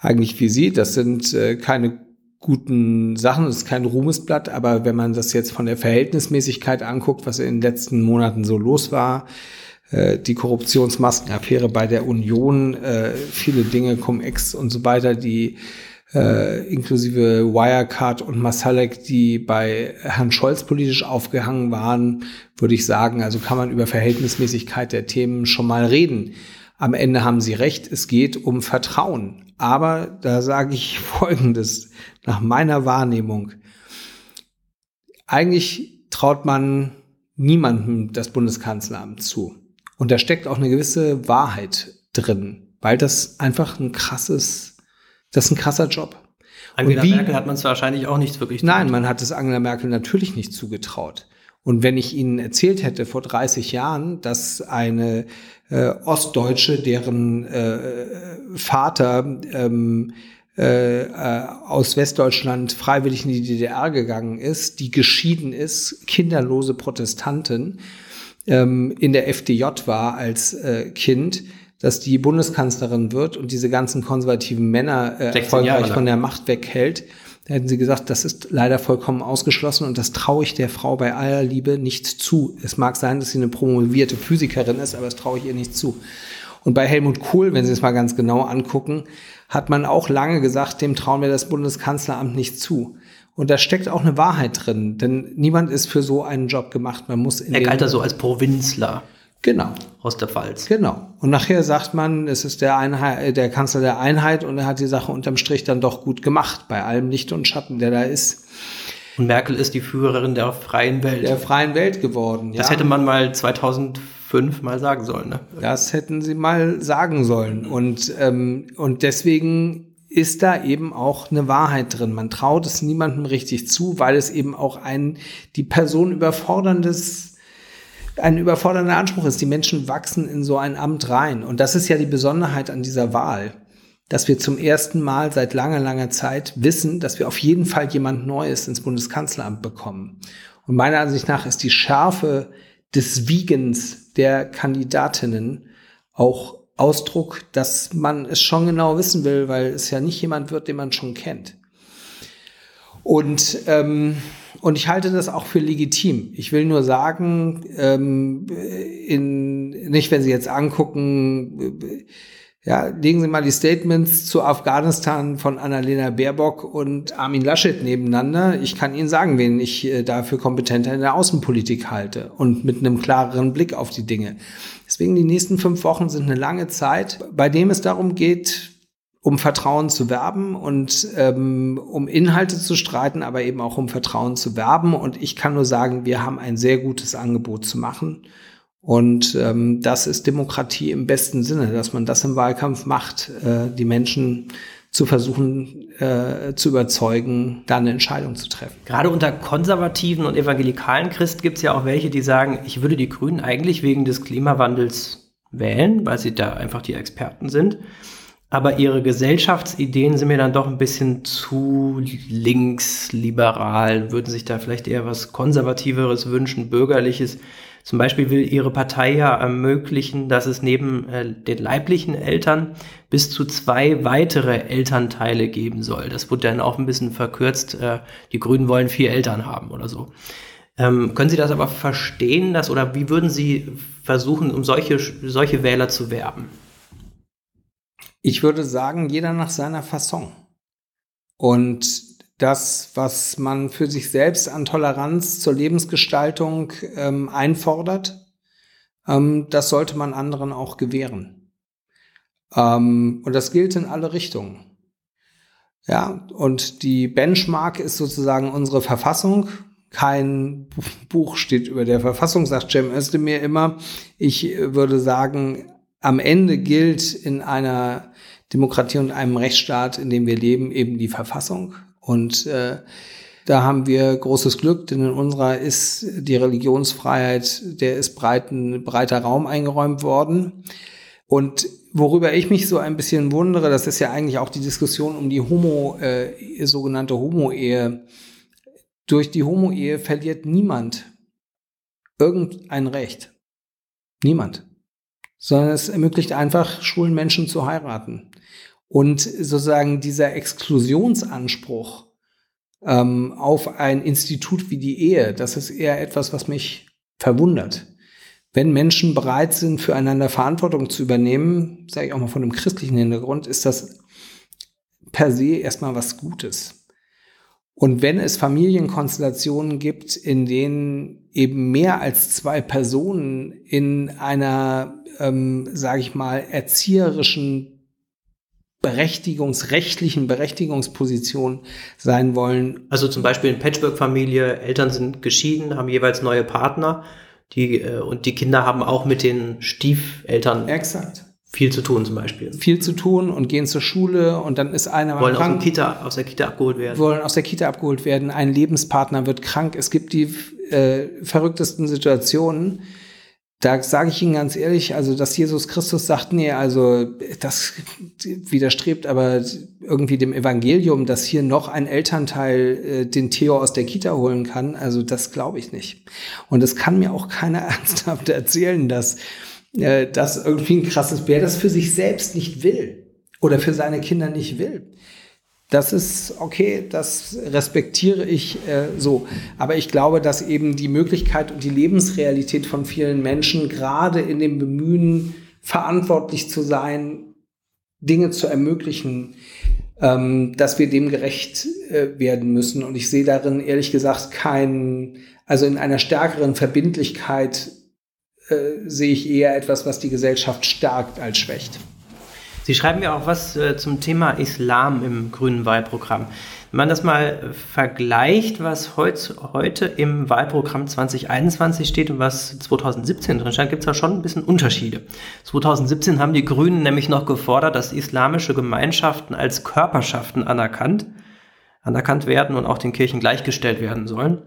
eigentlich wie Sie. Das sind äh, keine guten Sachen, das ist kein Ruhmesblatt, aber wenn man das jetzt von der Verhältnismäßigkeit anguckt, was in den letzten Monaten so los war, die Korruptionsmaskenaffäre bei der Union, viele Dinge, Cum-Ex und so weiter, die äh, inklusive Wirecard und Masalek, die bei Herrn Scholz politisch aufgehangen waren, würde ich sagen, also kann man über Verhältnismäßigkeit der Themen schon mal reden. Am Ende haben Sie recht, es geht um Vertrauen. Aber da sage ich Folgendes, nach meiner Wahrnehmung. Eigentlich traut man niemandem das Bundeskanzleramt zu. Und da steckt auch eine gewisse Wahrheit drin, weil das einfach ein krasses das ist ein krasser Job. Angela wie, Merkel hat man es wahrscheinlich auch nicht wirklich zugetraut. Nein, man hat es Angela Merkel natürlich nicht zugetraut. Und wenn ich Ihnen erzählt hätte vor 30 Jahren, dass eine äh, Ostdeutsche, deren äh, Vater ähm, äh, äh, aus Westdeutschland freiwillig in die DDR gegangen ist, die geschieden ist, kinderlose Protestantin, ähm, in der FDJ war als äh, Kind, dass die Bundeskanzlerin wird und diese ganzen konservativen Männer äh, erfolgreich von der Macht weghält, da hätten sie gesagt, das ist leider vollkommen ausgeschlossen und das traue ich der Frau bei aller Liebe nicht zu. Es mag sein, dass sie eine promovierte Physikerin ist, aber das traue ich ihr nicht zu. Und bei Helmut Kohl, wenn Sie es mal ganz genau angucken, hat man auch lange gesagt, dem trauen wir das Bundeskanzleramt nicht zu. Und da steckt auch eine Wahrheit drin, denn niemand ist für so einen Job gemacht. Man muss in er galt da so als Provinzler. Genau. Aus der Pfalz. Genau. Und nachher sagt man, es ist der, Einheit, der Kanzler der Einheit und er hat die Sache unterm Strich dann doch gut gemacht, bei allem Licht und Schatten, der da ist. Und Merkel ist die Führerin der freien Welt. Der freien Welt geworden, ja. Das hätte man mal 2005 mal sagen sollen, ne? Das hätten sie mal sagen sollen. Und, ähm, und deswegen ist da eben auch eine Wahrheit drin. Man traut es niemandem richtig zu, weil es eben auch ein die Person überforderndes ein überfordernder Anspruch ist. Die Menschen wachsen in so ein Amt rein. Und das ist ja die Besonderheit an dieser Wahl, dass wir zum ersten Mal seit langer, langer Zeit wissen, dass wir auf jeden Fall jemand Neues ins Bundeskanzleramt bekommen. Und meiner Ansicht nach ist die Schärfe des Wiegens der Kandidatinnen auch Ausdruck, dass man es schon genau wissen will, weil es ja nicht jemand wird, den man schon kennt. Und, ähm, und ich halte das auch für legitim. Ich will nur sagen, ähm, in, nicht wenn Sie jetzt angucken, ja, legen Sie mal die Statements zu Afghanistan von Annalena Baerbock und Armin Laschet nebeneinander. Ich kann Ihnen sagen, wen ich äh, dafür kompetenter in der Außenpolitik halte und mit einem klareren Blick auf die Dinge. Deswegen die nächsten fünf Wochen sind eine lange Zeit, bei dem es darum geht, um Vertrauen zu werben und ähm, um Inhalte zu streiten, aber eben auch um Vertrauen zu werben. Und ich kann nur sagen, wir haben ein sehr gutes Angebot zu machen. Und ähm, das ist Demokratie im besten Sinne, dass man das im Wahlkampf macht, äh, die Menschen zu versuchen äh, zu überzeugen, da eine Entscheidung zu treffen. Gerade unter konservativen und evangelikalen Christen gibt es ja auch welche, die sagen, ich würde die Grünen eigentlich wegen des Klimawandels wählen, weil sie da einfach die Experten sind. Aber ihre Gesellschaftsideen sind mir dann doch ein bisschen zu linksliberal, würden sich da vielleicht eher was Konservativeres wünschen, Bürgerliches. Zum Beispiel will ihre Partei ja ermöglichen, dass es neben äh, den leiblichen Eltern bis zu zwei weitere Elternteile geben soll. Das wurde dann auch ein bisschen verkürzt. Äh, die Grünen wollen vier Eltern haben oder so. Ähm, können Sie das aber verstehen, dass, oder wie würden Sie versuchen, um solche, solche Wähler zu werben? Ich würde sagen, jeder nach seiner Fasson. Und das, was man für sich selbst an Toleranz zur Lebensgestaltung ähm, einfordert, ähm, das sollte man anderen auch gewähren. Ähm, und das gilt in alle Richtungen. Ja, und die Benchmark ist sozusagen unsere Verfassung. Kein Buch steht über der Verfassung, sagt Cem Özdemir immer. Ich würde sagen, am Ende gilt in einer Demokratie und einem Rechtsstaat, in dem wir leben, eben die Verfassung. Und äh, da haben wir großes Glück, denn in unserer ist die Religionsfreiheit, der ist breiten, breiter Raum eingeräumt worden. Und worüber ich mich so ein bisschen wundere, das ist ja eigentlich auch die Diskussion um die Homo, äh, sogenannte Homo-Ehe. Durch die Homo-Ehe verliert niemand irgendein Recht. Niemand. Sondern es ermöglicht einfach schwulen Menschen zu heiraten. Und sozusagen dieser Exklusionsanspruch ähm, auf ein Institut wie die Ehe, das ist eher etwas, was mich verwundert. Wenn Menschen bereit sind, füreinander Verantwortung zu übernehmen, sage ich auch mal von einem christlichen Hintergrund, ist das per se erstmal was Gutes. Und wenn es Familienkonstellationen gibt, in denen eben mehr als zwei Personen in einer, ähm, sage ich mal, erzieherischen berechtigungsrechtlichen Berechtigungsposition sein wollen. Also zum Beispiel in Patchwork-Familie, Eltern sind geschieden, haben jeweils neue Partner, die äh, und die Kinder haben auch mit den Stiefeltern Exakt. viel zu tun zum Beispiel. Viel zu tun und gehen zur Schule und dann ist einer wollen krank, aus, Kita, aus der Kita abgeholt werden. Wollen aus der Kita abgeholt werden. Ein Lebenspartner wird krank. Es gibt die äh, verrücktesten Situationen da sage ich Ihnen ganz ehrlich, also dass Jesus Christus sagt, nee, also das widerstrebt aber irgendwie dem Evangelium, dass hier noch ein Elternteil äh, den Theo aus der Kita holen kann, also das glaube ich nicht. Und es kann mir auch keiner ernsthaft erzählen, dass äh, das irgendwie ein krasses, wer das für sich selbst nicht will oder für seine Kinder nicht will. Das ist okay, das respektiere ich äh, so. Aber ich glaube, dass eben die Möglichkeit und die Lebensrealität von vielen Menschen gerade in dem Bemühen, verantwortlich zu sein, Dinge zu ermöglichen, ähm, dass wir dem gerecht äh, werden müssen. Und ich sehe darin ehrlich gesagt keinen, also in einer stärkeren Verbindlichkeit äh, sehe ich eher etwas, was die Gesellschaft stärkt als schwächt. Sie schreiben ja auch was äh, zum Thema Islam im grünen Wahlprogramm. Wenn man das mal vergleicht, was heut, heute im Wahlprogramm 2021 steht und was 2017 drin stand, gibt es da schon ein bisschen Unterschiede. 2017 haben die Grünen nämlich noch gefordert, dass islamische Gemeinschaften als Körperschaften anerkannt, anerkannt werden und auch den Kirchen gleichgestellt werden sollen.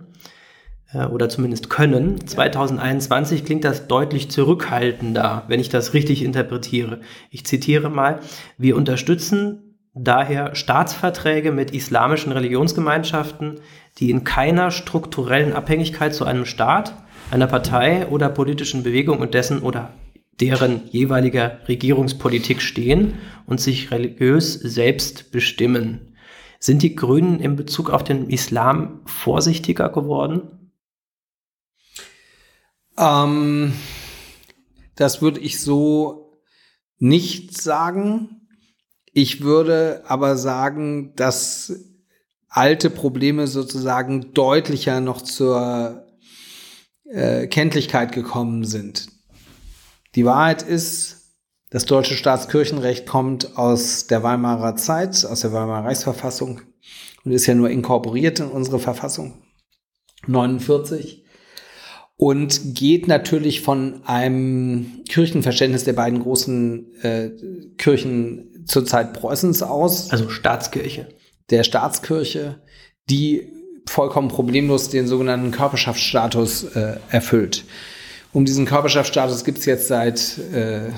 Oder zumindest können. 2021 klingt das deutlich zurückhaltender, wenn ich das richtig interpretiere. Ich zitiere mal, wir unterstützen daher Staatsverträge mit islamischen Religionsgemeinschaften, die in keiner strukturellen Abhängigkeit zu einem Staat, einer Partei oder politischen Bewegung und dessen oder deren jeweiliger Regierungspolitik stehen und sich religiös selbst bestimmen. Sind die Grünen in Bezug auf den Islam vorsichtiger geworden? Ähm, das würde ich so nicht sagen. Ich würde aber sagen, dass alte Probleme sozusagen deutlicher noch zur äh, Kenntlichkeit gekommen sind. Die Wahrheit ist, das deutsche Staatskirchenrecht kommt aus der Weimarer Zeit, aus der Weimarer Reichsverfassung und ist ja nur inkorporiert in unsere Verfassung 49 und geht natürlich von einem Kirchenverständnis der beiden großen äh, Kirchen zur Zeit Preußens aus. Also Staatskirche. Der Staatskirche, die vollkommen problemlos den sogenannten Körperschaftsstatus äh, erfüllt. Um diesen Körperschaftsstatus gibt es jetzt seit äh,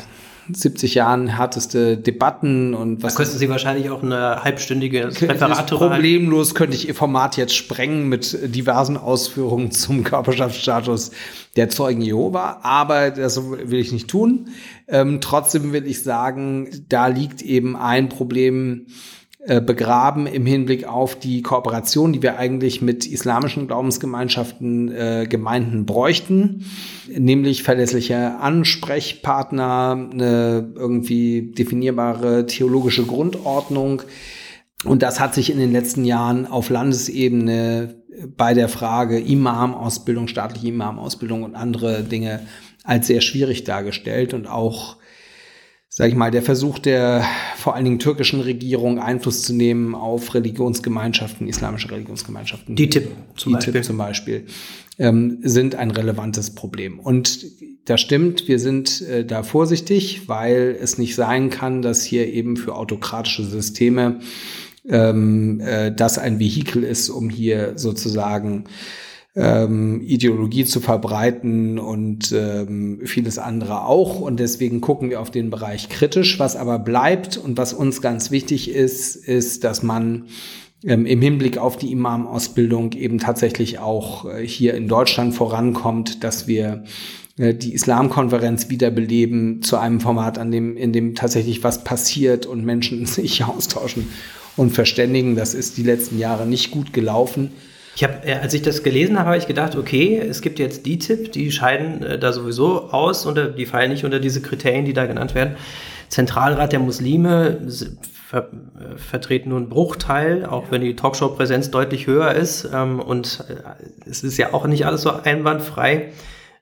70 Jahren härteste Debatten und was. Da könnten Sie wahrscheinlich auch eine halbstündige Referat Problemlos könnte ich Ihr Format jetzt sprengen mit diversen Ausführungen zum Körperschaftsstatus der Zeugen Jehova, aber das will ich nicht tun. Ähm, trotzdem will ich sagen, da liegt eben ein Problem begraben im Hinblick auf die Kooperation, die wir eigentlich mit islamischen Glaubensgemeinschaften, äh, Gemeinden bräuchten, nämlich verlässliche Ansprechpartner, eine irgendwie definierbare theologische Grundordnung. Und das hat sich in den letzten Jahren auf Landesebene bei der Frage Imam-Ausbildung, staatliche Imam-Ausbildung und andere Dinge als sehr schwierig dargestellt und auch sage ich mal, der Versuch der vor allen Dingen türkischen Regierung Einfluss zu nehmen auf Religionsgemeinschaften, islamische Religionsgemeinschaften. Die Tipp zum die Beispiel, Tipp zum Beispiel ähm, sind ein relevantes Problem. Und das stimmt, wir sind äh, da vorsichtig, weil es nicht sein kann, dass hier eben für autokratische Systeme ähm, äh, das ein Vehikel ist, um hier sozusagen ähm, Ideologie zu verbreiten und ähm, vieles andere auch. Und deswegen gucken wir auf den Bereich kritisch. Was aber bleibt und was uns ganz wichtig ist, ist, dass man ähm, im Hinblick auf die Imam-Ausbildung eben tatsächlich auch äh, hier in Deutschland vorankommt, dass wir äh, die Islamkonferenz wiederbeleben zu einem Format, an dem, in dem tatsächlich was passiert und Menschen sich austauschen und verständigen. Das ist die letzten Jahre nicht gut gelaufen. Ich habe, äh, als ich das gelesen habe, habe ich gedacht, okay, es gibt jetzt die Tipp, die scheiden äh, da sowieso aus und die fallen nicht unter diese Kriterien, die da genannt werden. Zentralrat der Muslime ver äh, vertreten nur einen Bruchteil, auch wenn die Talkshow-Präsenz deutlich höher ist. Ähm, und äh, es ist ja auch nicht alles so einwandfrei,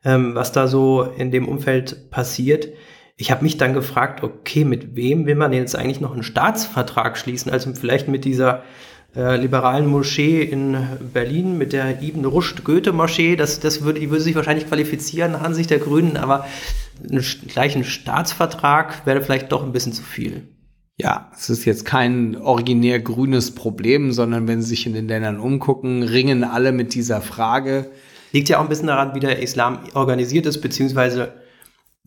ähm, was da so in dem Umfeld passiert. Ich habe mich dann gefragt, okay, mit wem will man jetzt eigentlich noch einen Staatsvertrag schließen? Also vielleicht mit dieser äh, liberalen Moschee in Berlin mit der Ibn Rushd Goethe Moschee. Das, das würde, die würde sich wahrscheinlich qualifizieren nach Ansicht der Grünen, aber einen gleichen Staatsvertrag wäre vielleicht doch ein bisschen zu viel. Ja, es ist jetzt kein originär grünes Problem, sondern wenn Sie sich in den Ländern umgucken, ringen alle mit dieser Frage. Liegt ja auch ein bisschen daran, wie der Islam organisiert ist, beziehungsweise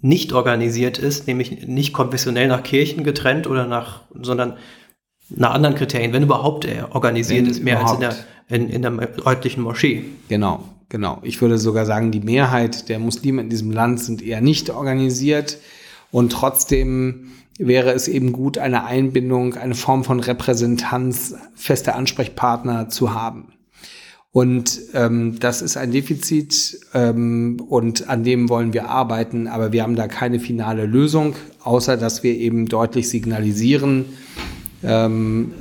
nicht organisiert ist, nämlich nicht konfessionell nach Kirchen getrennt oder nach, sondern nach anderen Kriterien, wenn überhaupt er organisiert wenn ist, mehr überhaupt. als in der, in, in der örtlichen Moschee. Genau, genau. Ich würde sogar sagen, die Mehrheit der Muslime in diesem Land sind eher nicht organisiert und trotzdem wäre es eben gut, eine Einbindung, eine Form von Repräsentanz, feste Ansprechpartner zu haben. Und ähm, das ist ein Defizit ähm, und an dem wollen wir arbeiten, aber wir haben da keine finale Lösung, außer dass wir eben deutlich signalisieren, ähm,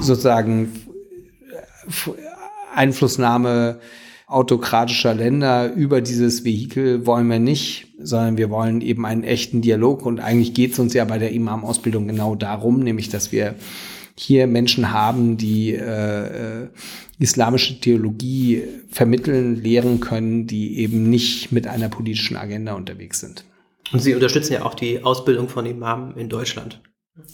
sozusagen Einflussnahme autokratischer Länder über dieses Vehikel wollen wir nicht, sondern wir wollen eben einen echten Dialog. Und eigentlich geht es uns ja bei der Imam-Ausbildung genau darum, nämlich dass wir hier Menschen haben, die äh, islamische Theologie vermitteln, lehren können, die eben nicht mit einer politischen Agenda unterwegs sind. Und Sie unterstützen ja auch die Ausbildung von Imamen in Deutschland.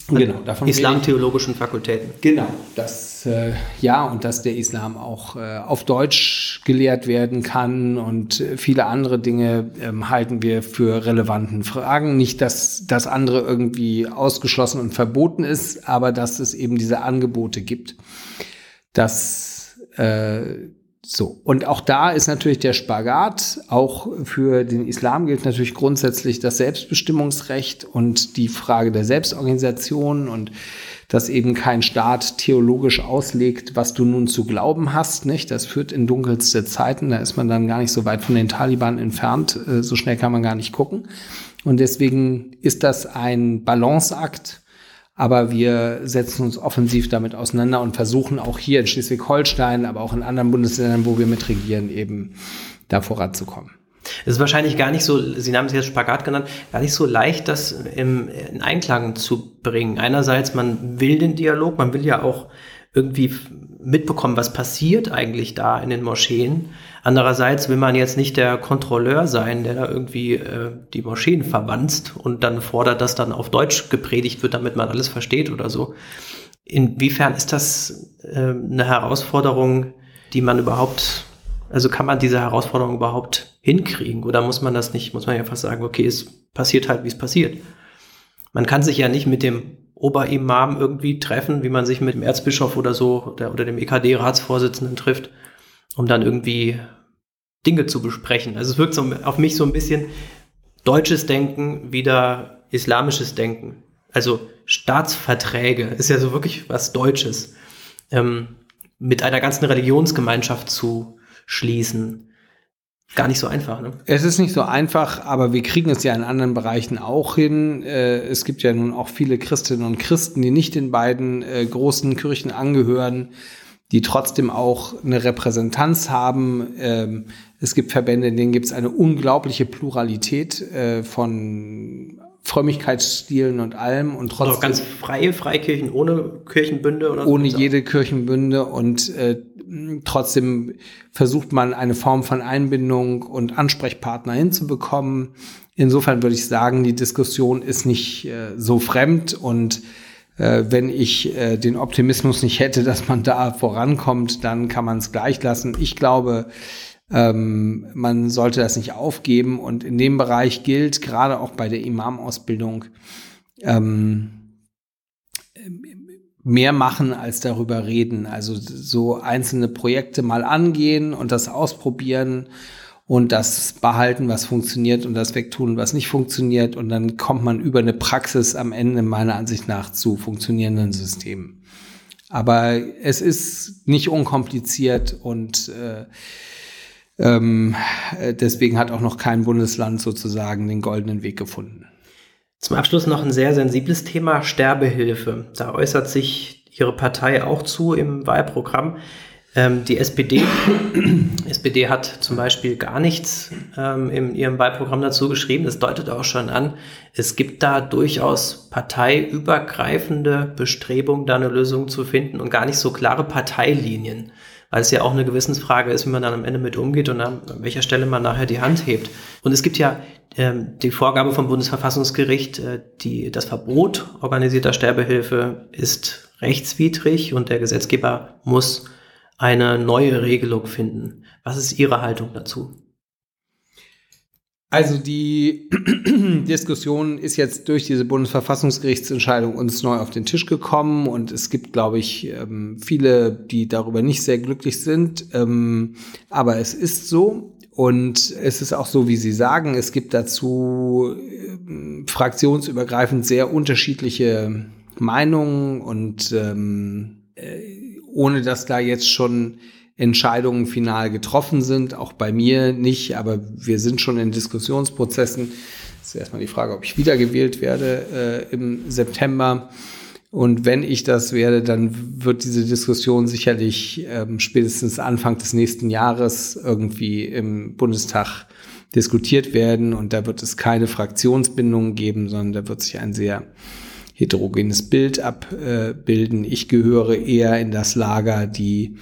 Genau, davon Islamtheologischen Fakultäten. Genau, das äh, ja und dass der Islam auch äh, auf Deutsch gelehrt werden kann und viele andere Dinge ähm, halten wir für relevanten Fragen. Nicht, dass das andere irgendwie ausgeschlossen und verboten ist, aber dass es eben diese Angebote gibt, dass äh, So, und auch da ist natürlich der Spagat. Auch für den Islam gilt natürlich grundsätzlich das Selbstbestimmungsrecht und die Frage der Selbstorganisation und dass eben kein Staat theologisch auslegt, was du nun zu glauben hast, nicht? Das führt in dunkelste Zeiten. Da ist man dann gar nicht so weit von den Taliban entfernt. Äh, so schnell kann man gar nicht gucken. Und deswegen ist das ein Balanceakt aber wir setzen uns offensiv damit auseinander und versuchen auch hier in Schleswig-Holstein, aber auch in anderen Bundesländern, wo wir mitregieren, eben da voranzukommen. Es ist wahrscheinlich gar nicht so, Sie haben es jetzt Spagat genannt, gar nicht so leicht, das im, in Einklang zu bringen. Einerseits, man will den Dialog, man will ja auch irgendwie mitbekommen, was passiert eigentlich da in den Moscheen. Andererseits will man jetzt nicht der Kontrolleur sein, der da irgendwie äh, die Moscheen verwanzt und dann fordert, dass dann auf Deutsch gepredigt wird, damit man alles versteht oder so. Inwiefern ist das äh, eine Herausforderung, die man überhaupt, also kann man diese Herausforderung überhaupt hinkriegen oder muss man das nicht, muss man einfach sagen, okay, es passiert halt, wie es passiert. Man kann sich ja nicht mit dem Oberimam irgendwie treffen, wie man sich mit dem Erzbischof oder so oder, oder dem EKD-Ratsvorsitzenden trifft, um dann irgendwie Dinge zu besprechen. Also es wirkt so auf mich so ein bisschen deutsches Denken wieder islamisches Denken. Also Staatsverträge ist ja so wirklich was Deutsches. Ähm, mit einer ganzen Religionsgemeinschaft zu schließen. Gar nicht so einfach, ne? Es ist nicht so einfach, aber wir kriegen es ja in anderen Bereichen auch hin. Äh, es gibt ja nun auch viele Christinnen und Christen, die nicht den beiden äh, großen Kirchen angehören die trotzdem auch eine Repräsentanz haben. Ähm, es gibt Verbände, in denen gibt es eine unglaubliche Pluralität äh, von Frömmigkeitsstilen und allem und trotzdem. Auch ganz freie Freikirchen ohne Kirchenbünde oder Ohne so. jede Kirchenbünde und äh, trotzdem versucht man eine Form von Einbindung und Ansprechpartner hinzubekommen. Insofern würde ich sagen, die Diskussion ist nicht äh, so fremd und äh, wenn ich äh, den Optimismus nicht hätte, dass man da vorankommt, dann kann man es gleich lassen. Ich glaube, ähm, man sollte das nicht aufgeben. Und in dem Bereich gilt, gerade auch bei der Imam-Ausbildung, ähm, mehr machen als darüber reden. Also so einzelne Projekte mal angehen und das ausprobieren und das behalten, was funktioniert und das wegtun, was nicht funktioniert. Und dann kommt man über eine Praxis am Ende meiner Ansicht nach zu funktionierenden Systemen. Aber es ist nicht unkompliziert und äh, ähm, deswegen hat auch noch kein Bundesland sozusagen den goldenen Weg gefunden. Zum Abschluss noch ein sehr sensibles Thema, Sterbehilfe. Da äußert sich Ihre Partei auch zu im Wahlprogramm. Ähm, die SPD, SPD hat zum Beispiel gar nichts ähm, in ihrem Wahlprogramm dazu geschrieben. Das deutet auch schon an, es gibt da durchaus parteiübergreifende Bestrebungen, da eine Lösung zu finden und gar nicht so klare Parteilinien, weil es ja auch eine Gewissensfrage ist, wie man dann am Ende mit umgeht und an welcher Stelle man nachher die Hand hebt. Und es gibt ja ähm, die Vorgabe vom Bundesverfassungsgericht, äh, die, das Verbot organisierter Sterbehilfe ist rechtswidrig und der Gesetzgeber muss eine neue Regelung finden. Was ist Ihre Haltung dazu? Also die Diskussion ist jetzt durch diese Bundesverfassungsgerichtsentscheidung uns neu auf den Tisch gekommen und es gibt, glaube ich, ähm, viele, die darüber nicht sehr glücklich sind. Ähm, aber es ist so und es ist auch so, wie Sie sagen, es gibt dazu ähm, fraktionsübergreifend sehr unterschiedliche Meinungen und äh, ohne dass da jetzt schon Entscheidungen final getroffen sind, auch bei mir nicht, aber wir sind schon in Diskussionsprozessen. Das ist erstmal die Frage, ob ich wiedergewählt werde äh, im September. Und wenn ich das werde, dann wird diese Diskussion sicherlich ähm, spätestens Anfang des nächsten Jahres irgendwie im Bundestag diskutiert werden. Und da wird es keine Fraktionsbindungen geben, sondern da wird sich ein sehr heterogenes Bild abbilden. Ich gehöre eher in das Lager, die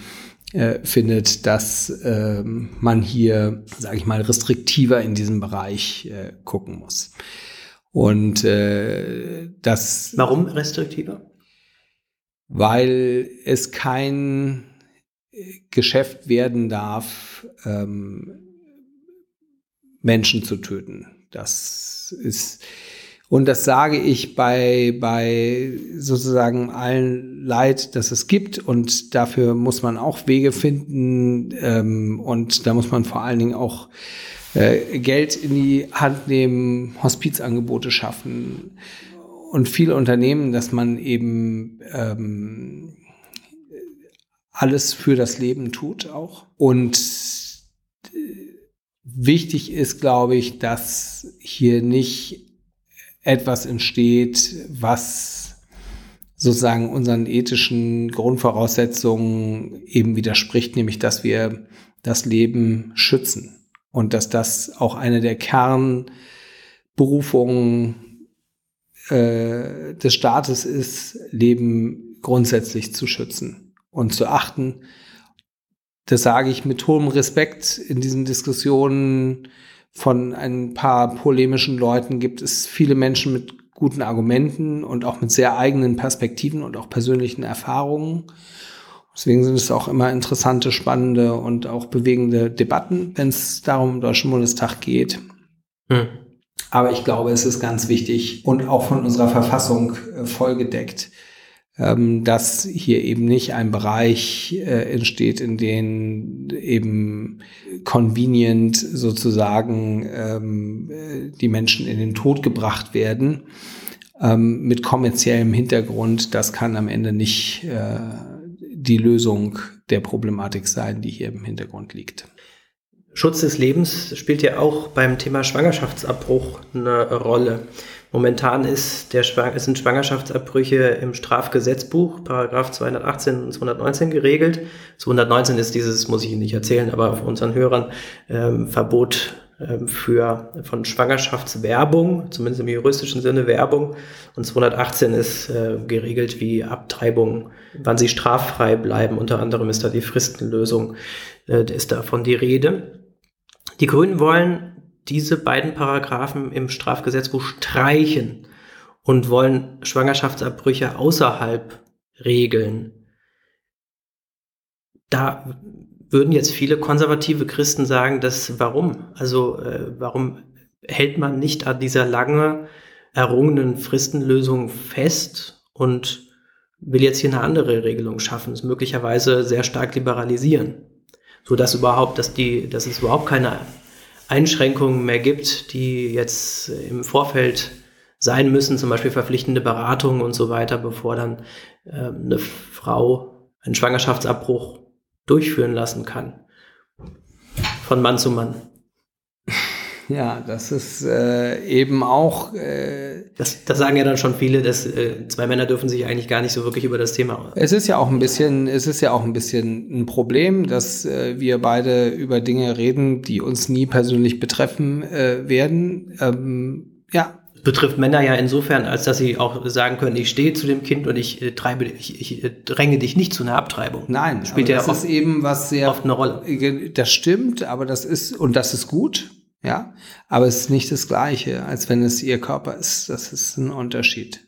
äh, findet, dass äh, man hier, sage ich mal, restriktiver in diesem Bereich äh, gucken muss. Und äh, das. Warum restriktiver? Weil es kein Geschäft werden darf, ähm, Menschen zu töten. Das ist Und das sage ich bei, bei sozusagen allen Leid, das es gibt. Und dafür muss man auch Wege finden. Ähm, und da muss man vor allen Dingen auch äh, Geld in die Hand nehmen, Hospizangebote schaffen und viele Unternehmen, dass man eben ähm, alles für das Leben tut auch. Und äh, wichtig ist, glaube ich, dass hier nicht etwas entsteht, was sozusagen unseren ethischen Grundvoraussetzungen eben widerspricht, nämlich dass wir das Leben schützen und dass das auch eine der Kernberufungen äh, des Staates ist, Leben grundsätzlich zu schützen und zu achten. Das sage ich mit hohem Respekt in diesen Diskussionen von ein paar polemischen Leuten gibt es viele Menschen mit guten Argumenten und auch mit sehr eigenen Perspektiven und auch persönlichen Erfahrungen. Deswegen sind es auch immer interessante, spannende und auch bewegende Debatten, wenn es darum im Deutschen Bundestag geht. Hm. Aber ich glaube, es ist ganz wichtig und auch von unserer Verfassung äh, vollgedeckt, ähm, dass hier eben nicht ein Bereich äh, entsteht, in dem eben convenient sozusagen ähm, äh, die Menschen in den Tod gebracht werden ähm, mit kommerziellem Hintergrund. Das kann am Ende nicht äh, die Lösung der Problematik sein, die hier im Hintergrund liegt. Schutz des Lebens spielt ja auch beim Thema Schwangerschaftsabbruch eine Rolle. Momentan ist der, sind Schwangerschaftsabbrüche im Strafgesetzbuch, Paragraph 218 und 219 geregelt. 219 ist dieses, muss ich Ihnen nicht erzählen, aber für unseren Hörern, ähm, Verbot ähm, für, von Schwangerschaftswerbung, zumindest im juristischen Sinne Werbung. Und 218 ist äh, geregelt wie Abtreibung, wann sie straffrei bleiben. Unter anderem ist da die Fristenlösung, äh, ist davon die Rede. Die Grünen wollen diese beiden Paragraphen im Strafgesetzbuch streichen und wollen Schwangerschaftsabbrüche außerhalb regeln. Da würden jetzt viele konservative Christen sagen, dass warum? Also äh, warum hält man nicht an dieser lange errungenen Fristenlösung fest und will jetzt hier eine andere Regelung schaffen, es möglicherweise sehr stark liberalisieren, so dass überhaupt, dass die, dass es überhaupt keine Einschränkungen mehr gibt, die jetzt im Vorfeld sein müssen, zum Beispiel verpflichtende Beratungen und so weiter, bevor dann äh, eine Frau einen Schwangerschaftsabbruch durchführen lassen kann. Von Mann zu Mann. Ja, das ist äh, eben auch. Äh, das, das sagen ja dann schon viele, dass äh, zwei Männer dürfen sich eigentlich gar nicht so wirklich über das Thema. Es ist ja auch ein bisschen, es ist ja auch ein bisschen ein Problem, dass äh, wir beide über Dinge reden, die uns nie persönlich betreffen äh, werden. Ähm, ja. Betrifft Männer ja insofern, als dass sie auch sagen können, ich stehe zu dem Kind und ich äh, treibe, ich, ich äh, dränge dich nicht zu einer Abtreibung. Nein, spielt ja das oft, ist eben was sehr oft eine Rolle. Das stimmt, aber das ist und das ist gut ja, aber es ist nicht das Gleiche, als wenn es ihr Körper ist. Das ist ein Unterschied.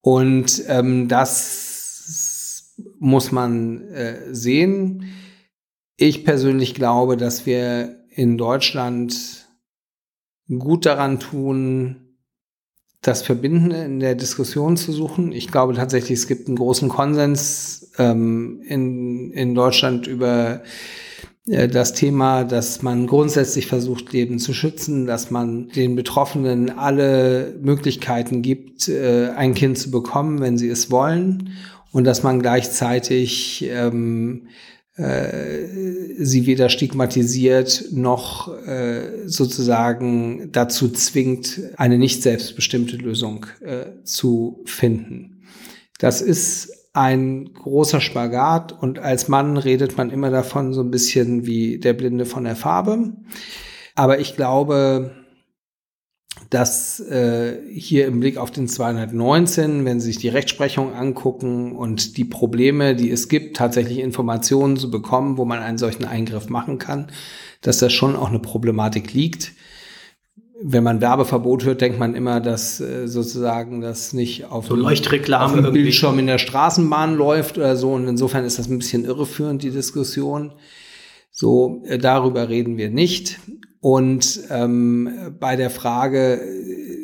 Und ähm, das muss man äh, sehen. Ich persönlich glaube, dass wir in Deutschland gut daran tun, das Verbindende in der Diskussion zu suchen. Ich glaube tatsächlich, es gibt einen großen Konsens ähm, in, in Deutschland über äh, das Thema, dass man grundsätzlich versucht, Leben zu schützen, dass man den Betroffenen alle Möglichkeiten gibt, äh, ein Kind zu bekommen, wenn sie es wollen, und dass man gleichzeitig ähm, äh, sie weder stigmatisiert noch äh, sozusagen dazu zwingt, eine nicht selbstbestimmte Lösung äh, zu finden. Das ist ein großer Spagat und als Mann redet man immer davon so ein bisschen wie der Blinde von der Farbe. Aber ich glaube, dass äh, hier im Blick auf den 219, wenn Sie sich die Rechtsprechung angucken und die Probleme, die es gibt, tatsächlich Informationen zu bekommen, wo man einen solchen Eingriff machen kann, dass das schon auch eine Problematik liegt wenn man Werbeverbot hört, denkt man immer, dass äh, sozusagen das nicht auf, so Leuchtreklame auf dem Bildschirm in der Straßenbahn läuft oder so. Und insofern ist das ein bisschen irreführend, die Diskussion. So, äh, darüber reden wir nicht. Und ähm, bei der Frage, äh,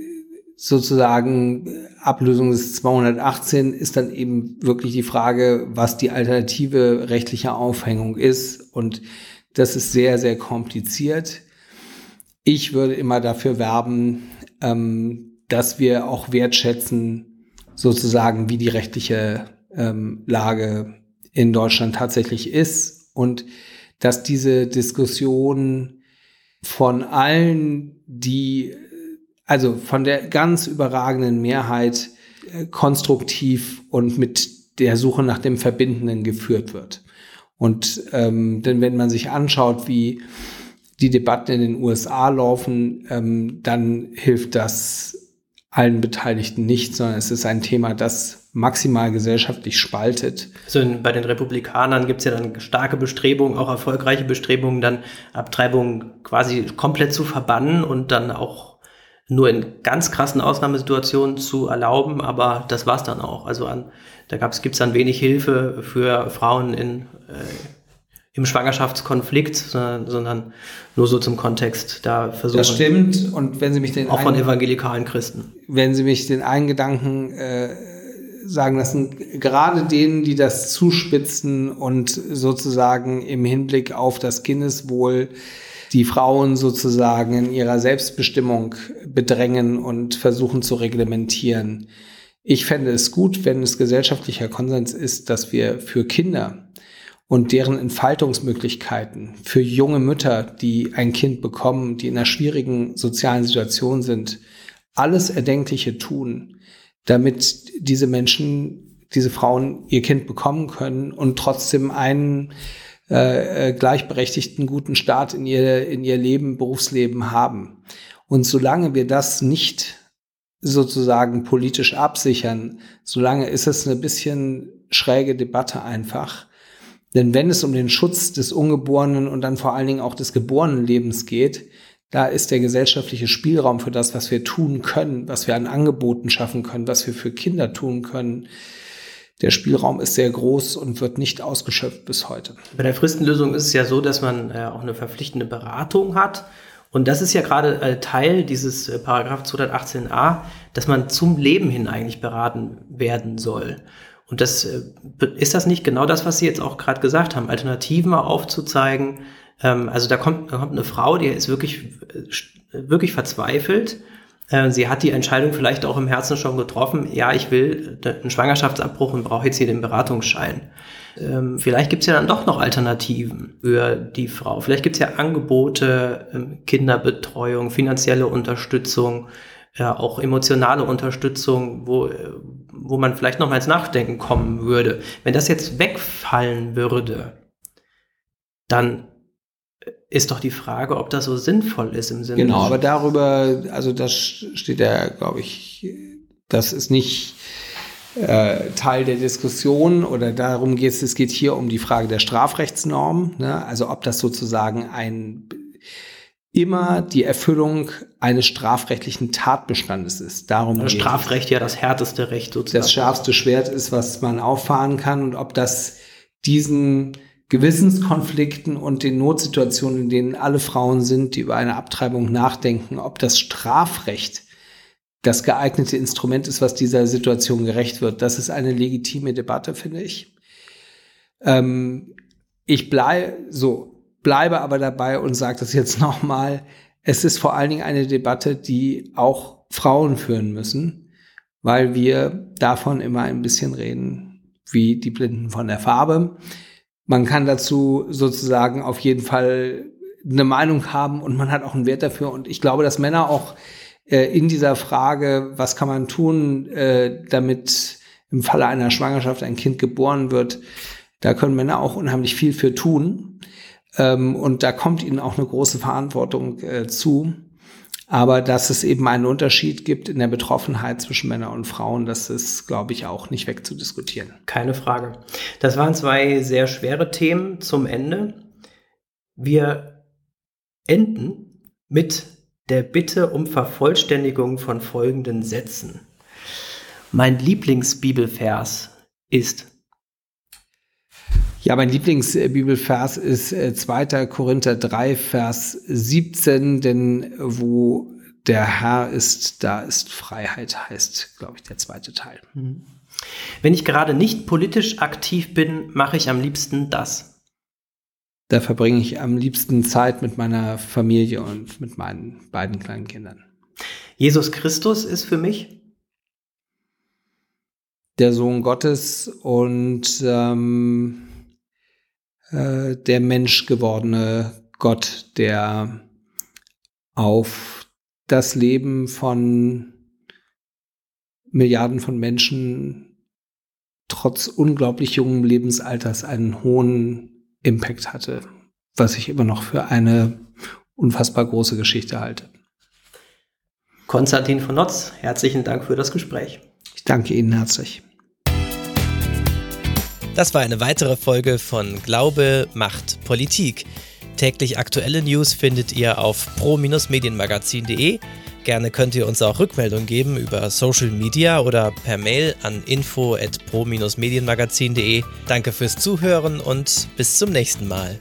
sozusagen Ablösung des 218 ist dann eben wirklich die Frage, was die alternative rechtliche Aufhängung ist. Und das ist sehr, sehr kompliziert. Ich würde immer dafür werben, ähm, dass wir auch wertschätzen, sozusagen, wie die rechtliche ähm, Lage in Deutschland tatsächlich ist und dass diese Diskussion von allen, die, also von der ganz überragenden Mehrheit äh, konstruktiv und mit der Suche nach dem Verbindenden geführt wird. Und ähm, denn wenn man sich anschaut, wie die Debatten in den USA laufen, ähm, dann hilft das allen Beteiligten nicht, sondern es ist ein Thema, das maximal gesellschaftlich spaltet. Also bei den Republikanern gibt es ja dann starke Bestrebungen, auch erfolgreiche Bestrebungen, dann Abtreibungen quasi komplett zu verbannen und dann auch nur in ganz krassen Ausnahmesituationen zu erlauben, aber das war's dann auch. Also an, da gibt es dann wenig Hilfe für Frauen in äh, im Schwangerschaftskonflikt, sondern nur so zum Kontext. Da versuchen. Das stimmt. Und wenn Sie mich den auch von evangelikalen Christen. Wenn Sie mich den einen Gedanken äh, sagen lassen, gerade denen, die das zuspitzen und sozusagen im Hinblick auf das Kindeswohl die Frauen sozusagen in ihrer Selbstbestimmung bedrängen und versuchen zu reglementieren. Ich fände es gut, wenn es gesellschaftlicher Konsens ist, dass wir für Kinder und deren Entfaltungsmöglichkeiten für junge Mütter, die ein Kind bekommen, die in einer schwierigen sozialen Situation sind, alles Erdenkliche tun, damit diese Menschen, diese Frauen ihr Kind bekommen können und trotzdem einen äh, äh gleichberechtigten guten Start in ihr, in ihr Leben, Berufsleben haben. Und solange wir das nicht sozusagen politisch absichern, solange ist es eine bisschen schräge Debatte einfach. Denn wenn es um den Schutz des ungeborenen und dann vor allen Dingen auch des geborenen Lebens geht, da ist der gesellschaftliche Spielraum für das, was wir tun können, was wir an Angeboten schaffen können, was wir für Kinder tun können. Der Spielraum ist sehr groß und wird nicht ausgeschöpft bis heute. Bei der Fristenlösung ist es ja so, dass man äh, auch eine verpflichtende Beratung hat. Und das ist ja gerade äh, Teil dieses äh, Paragraph 218a, dass man zum Leben hin eigentlich beraten werden soll. Und das äh, ist das nicht genau das, was Sie jetzt auch gerade gesagt haben, Alternativen aufzuzeigen. Ähm, also da kommt, da kommt eine Frau, die ist wirklich, äh, wirklich verzweifelt. Äh, sie hat die Entscheidung vielleicht auch im Herzen schon getroffen, ja, ich will einen Schwangerschaftsabbruch und brauche jetzt hier den Beratungsschein. Ähm, vielleicht gibt es ja dann doch noch Alternativen für die Frau. Vielleicht gibt es ja Angebote, ähm, Kinderbetreuung, finanzielle Unterstützung, ja, auch emotionale Unterstützung, wo, wo man vielleicht noch mal ins Nachdenken kommen würde. Wenn das jetzt wegfallen würde, dann ist doch die Frage, ob das so sinnvoll ist im Sinne. Genau, aber darüber, also das steht ja, glaube ich, das ist nicht äh, Teil der Diskussion oder darum geht es, es geht hier um die Frage der Strafrechtsnorm, ne? also ob das sozusagen ein immer die Erfüllung eines strafrechtlichen Tatbestandes ist. Darum das Strafrecht ja das härteste Recht sozusagen. Das schärfste Schwert ist, was man auffahren kann und ob das diesen Gewissenskonflikten und den Notsituationen, in denen alle Frauen sind, die über eine Abtreibung nachdenken, ob das Strafrecht das geeignete Instrument ist, was dieser Situation gerecht wird. Das ist eine legitime Debatte, finde ich. Ähm, ich bleibe so, bleibe aber dabei und sage das jetzt nochmal. Es ist vor allen Dingen eine Debatte, die auch Frauen führen müssen, weil wir davon immer ein bisschen reden, wie die Blinden von der Farbe. Man kann dazu sozusagen auf jeden Fall eine Meinung haben und man hat auch einen Wert dafür. Und ich glaube, dass Männer auch äh, in dieser Frage, was kann man tun, äh, damit im Falle einer Schwangerschaft ein Kind geboren wird, da können Männer auch unheimlich viel für tun. Ähm, und da kommt ihnen auch eine große Verantwortung äh, zu. Aber dass es eben einen Unterschied gibt in der Betroffenheit zwischen Männern und Frauen, das ist, glaube ich, auch nicht wegzudiskutieren. Keine Frage. Das waren zwei sehr schwere Themen zum Ende. Wir enden mit der Bitte um Vervollständigung von folgenden Sätzen. Mein Lieblingsbibelvers ist ja, mein Lieblingsbibelvers ist 2. Äh, Korinther 3, Vers 17, denn wo der Herr ist, da ist Freiheit, heißt, glaube ich, der zweite Teil. Mhm. Wenn ich gerade nicht politisch aktiv bin, mache ich am liebsten das. Da verbringe ich am liebsten Zeit mit meiner Familie und mit meinen beiden kleinen Kindern. Jesus Christus ist für mich der Sohn Gottes und ähm, äh, der menschgewordene Gott, der auf das Leben von Milliarden von Menschen trotz unglaublich jungen Lebensalters einen hohen Impact hatte, was ich immer noch für eine unfassbar große Geschichte halte. Konstantin von Notz, herzlichen Dank für das Gespräch. Ich danke Ihnen herzlich. Das war eine weitere Folge von Glaube macht Politik. Täglich aktuelle News findet ihr auf pro-medienmagazin.de. Gerne könnt ihr uns auch Rückmeldungen geben über Social Media oder per Mail an info at pro-medienmagazin.de. Danke fürs Zuhören und bis zum nächsten Mal.